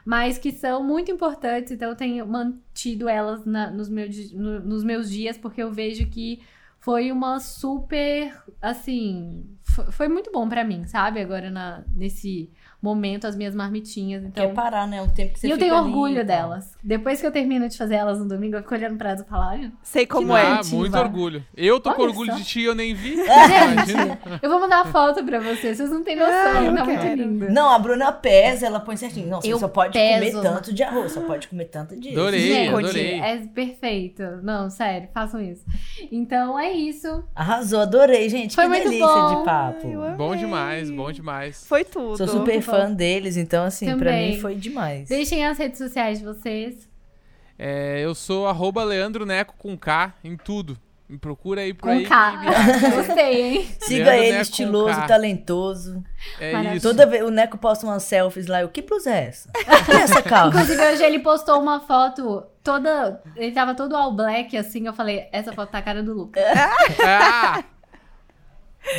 mas que são muito importantes. Então eu tenho mantido elas na- nos, meus, no- nos meus dias, porque eu vejo que foi uma super, assim, fo- foi muito bom pra mim, sabe? Agora na, nesse momento as minhas marmitinhas. Então Quer parar, né? Um tempo que você e eu tenho ali orgulho e tal. delas. Depois que eu termino de fazer elas no domingo, eu fico olhando pra elas e falo, olha, Sei como ah, é. criativa. muito orgulho. Eu tô com Olha orgulho só. de ti, eu nem vi. Imagina. eu vou mandar a foto pra vocês, vocês não têm noção, Ah, tá muito lindo. Não, a Bruna pesa, ela põe certinho. Não, você Eu só pode peso. comer tanto de arroz, só pode comer tanto disso. Adorei, Gente, adorei. é perfeito. Não, sério, façam isso. Então é isso. Arrasou, adorei, gente. Foi que muito delícia bom. de papo. Ai. Bom demais, bom demais. Foi tudo. Sou super fã deles, então assim, pra Também. mim foi demais. Deixem as redes sociais de vocês. É, eu sou arroba Leandro Neco com K em tudo. Me procura aí por Com aí. K. Gostei, hein? Siga Leandro ele, Neco estiloso, talentoso. É Maravilha. isso. Toda vez o Neco posta umas selfies lá, eu, que blusa é essa? Que é essa calça? Inclusive, hoje ele postou uma foto toda. Ele tava todo all black, assim. Eu falei, essa foto tá a cara do Lucas. Ah!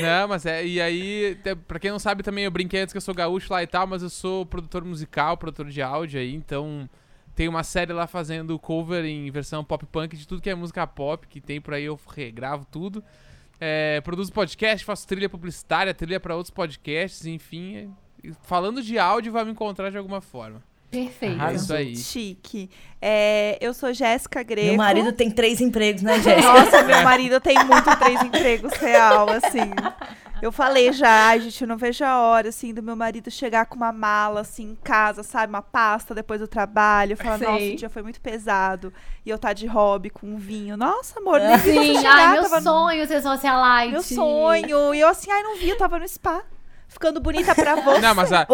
Não, mas é. E aí, pra quem não sabe também, eu brinquei antes que eu sou gaúcho lá e tal, mas eu sou produtor musical, produtor de áudio aí, então tem uma série lá fazendo cover em versão pop punk de tudo que é música pop, que tem por aí, eu regravo tudo. É, produzo podcast, faço trilha publicitária, trilha pra outros podcasts, enfim. Falando de áudio, vai me encontrar de alguma forma. Perfeito. É isso aí. Chique. É, eu sou Jéssica Greco. Meu marido tem três empregos, né, Jéssica? Nossa, meu marido tem muito três empregos real, assim. Eu falei já, ai, gente, eu não vejo a hora, assim, do meu marido chegar com uma mala, assim, em casa, sabe? Uma pasta depois do trabalho. Falar, Sei. nossa, o dia foi muito pesado. E eu tá de hobby com um vinho. Nossa, amor, nem vi você Sim, chegar. ai, meu tava sonho ser socialite. Meu sonho. E eu assim, ai, não vi, eu tava no spa. Ficando bonita pra você. Não, mas a-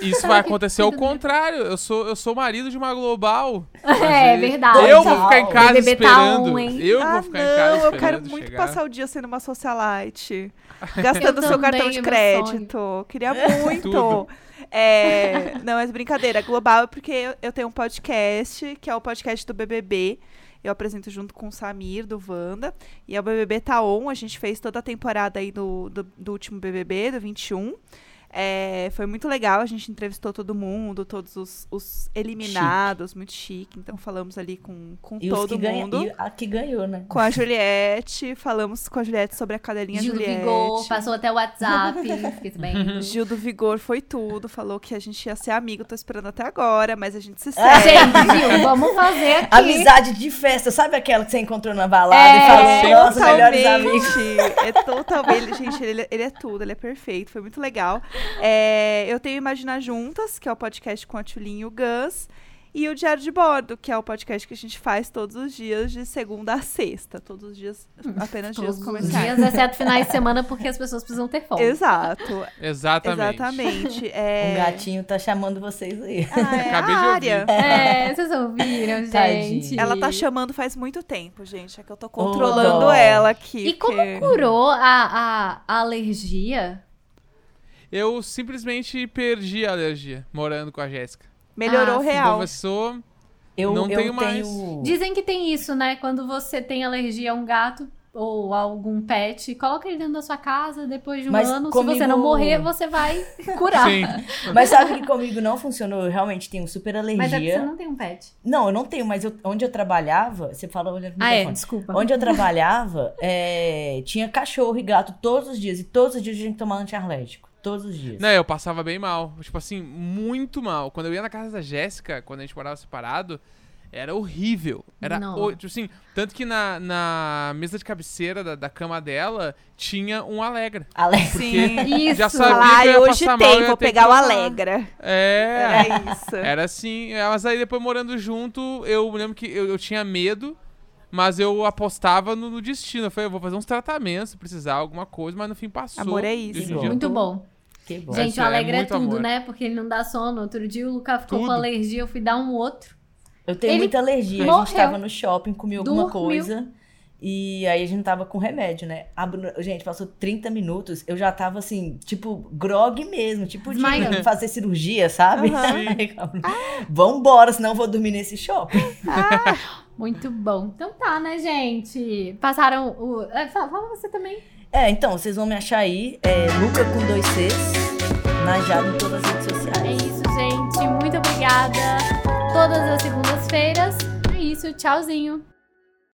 isso vai acontecer ao contrário. Eu sou, eu sou marido de uma global. É verdade. Eu vou ficar em casa BBB tá esperando. on, hein? eu ah, vou ficar não, em casa eu esperando quero muito chegar. passar o dia sendo uma socialite. Gastando Eu seu cartão de é crédito. Queria muito. Tudo. É, não, mas brincadeira. Global é porque eu, eu tenho um podcast, que é o podcast do BBB. Eu apresento junto com o Samir, do Wanda. E é o BBB Tá On. A gente fez toda a temporada aí do, do, do último BBB, do 21. É, foi muito legal, a gente entrevistou todo mundo, todos os, os eliminados, muito chique. Então falamos ali com, com E todo mundo. E a que ganhou, né? Com a Juliette, falamos com a Juliette sobre a cadelinha Gil do Juliette. Vigor, passou até o WhatsApp. Fiquei sabendo. Gil do Vigor foi tudo, falou que a gente ia ser amigo, tô esperando até agora, mas a gente se É. segue. Gente, Gil, vamos fazer aqui. Amizade de festa, sabe aquela que você encontrou na balada É, e falou, nossa, melhores amigos. Totalmente. É totalmente. Gente, ele, ele é tudo, ele é perfeito. Foi muito legal. É, eu tenho Imaginar Juntas, que é o podcast com a Tulinha e o Gus. E o Diário de Bordo, que é o podcast que a gente faz todos os dias, de segunda a sexta. Todos os dias, apenas Todos dias os comerciais. dias, exceto finais de semana, porque as pessoas precisam ter fome. Exato. Exatamente. Exatamente. É... Um gatinho tá chamando vocês aí. Ah, é Acabei a de ouvir. área. É, vocês ouviram, gente? Tadinho. Ela tá chamando faz muito tempo, gente. É que eu tô dó. controlando ela aqui. E como porque- curou a, a, a alergia? Eu simplesmente perdi a alergia morando com a Jéssica. Melhorou Ah, real. Começou. Eu, Não eu tenho mais. tenho. Dizem que tem isso, né? Quando você tem alergia a um gato ou a algum pet, coloca ele dentro da sua casa depois de um Mas ano. comigo- Se você não morrer, você vai curar. Sim. Mas sabe que comigo não funcionou? Eu realmente tenho super Mas é porque alergia. você não tem um pet. Não, eu não tenho, mas eu- onde eu trabalhava, você fala olhando pro Ah, é, desculpa. Onde eu trabalhava, é, tinha cachorro e gato todos os dias. E todos os dias a gente tomava antialérgico. Todos os dias. Não, eu passava bem mal. Tipo assim, muito mal. Quando eu ia na casa da Jéssica, quando a gente morava separado, era horrível. Era o- tipo assim, tanto que na, na mesa de cabeceira da, da cama dela tinha um Alegra. Ale- Sim. Isso. Já sabia Falar, que eu "Ai, ia hoje mal, tem, ia vou pegar o tomar." Alegra. É. É isso. Era assim, é, mas aí depois morando junto, eu lembro que eu, eu tinha medo, mas eu apostava no, no destino. Eu falei, eu vou fazer uns tratamentos, se precisar, alguma coisa, mas no fim passou. Amor é isso. Muito bom. Que bom. Gente, o é Alegre é, muito tudo, amor. né? Porque ele não dá sono. Outro dia o Luca ficou com Tudo. alergia, eu fui dar um outro. Eu tenho Ele muita alergia. A morreu. gente tava no shopping, comia alguma Dormiu. coisa. E aí a gente tava com remédio, né? A Bruna- gente, passou 30 minutos, eu já tava assim, tipo, grog mesmo, tipo de fazer cirurgia, sabe? Aham. Aí a Vambora, senão eu vou dormir nesse shopping. Muito bom. Então tá, né, gente? Passaram o. é, Fala fala você também. É, então, vocês vão me achar aí, é, Luca com dois Cs, na Jada em todas as redes É sociais. isso, gente. Muito obrigada. Todas as segundas-feiras. É isso. Tchauzinho.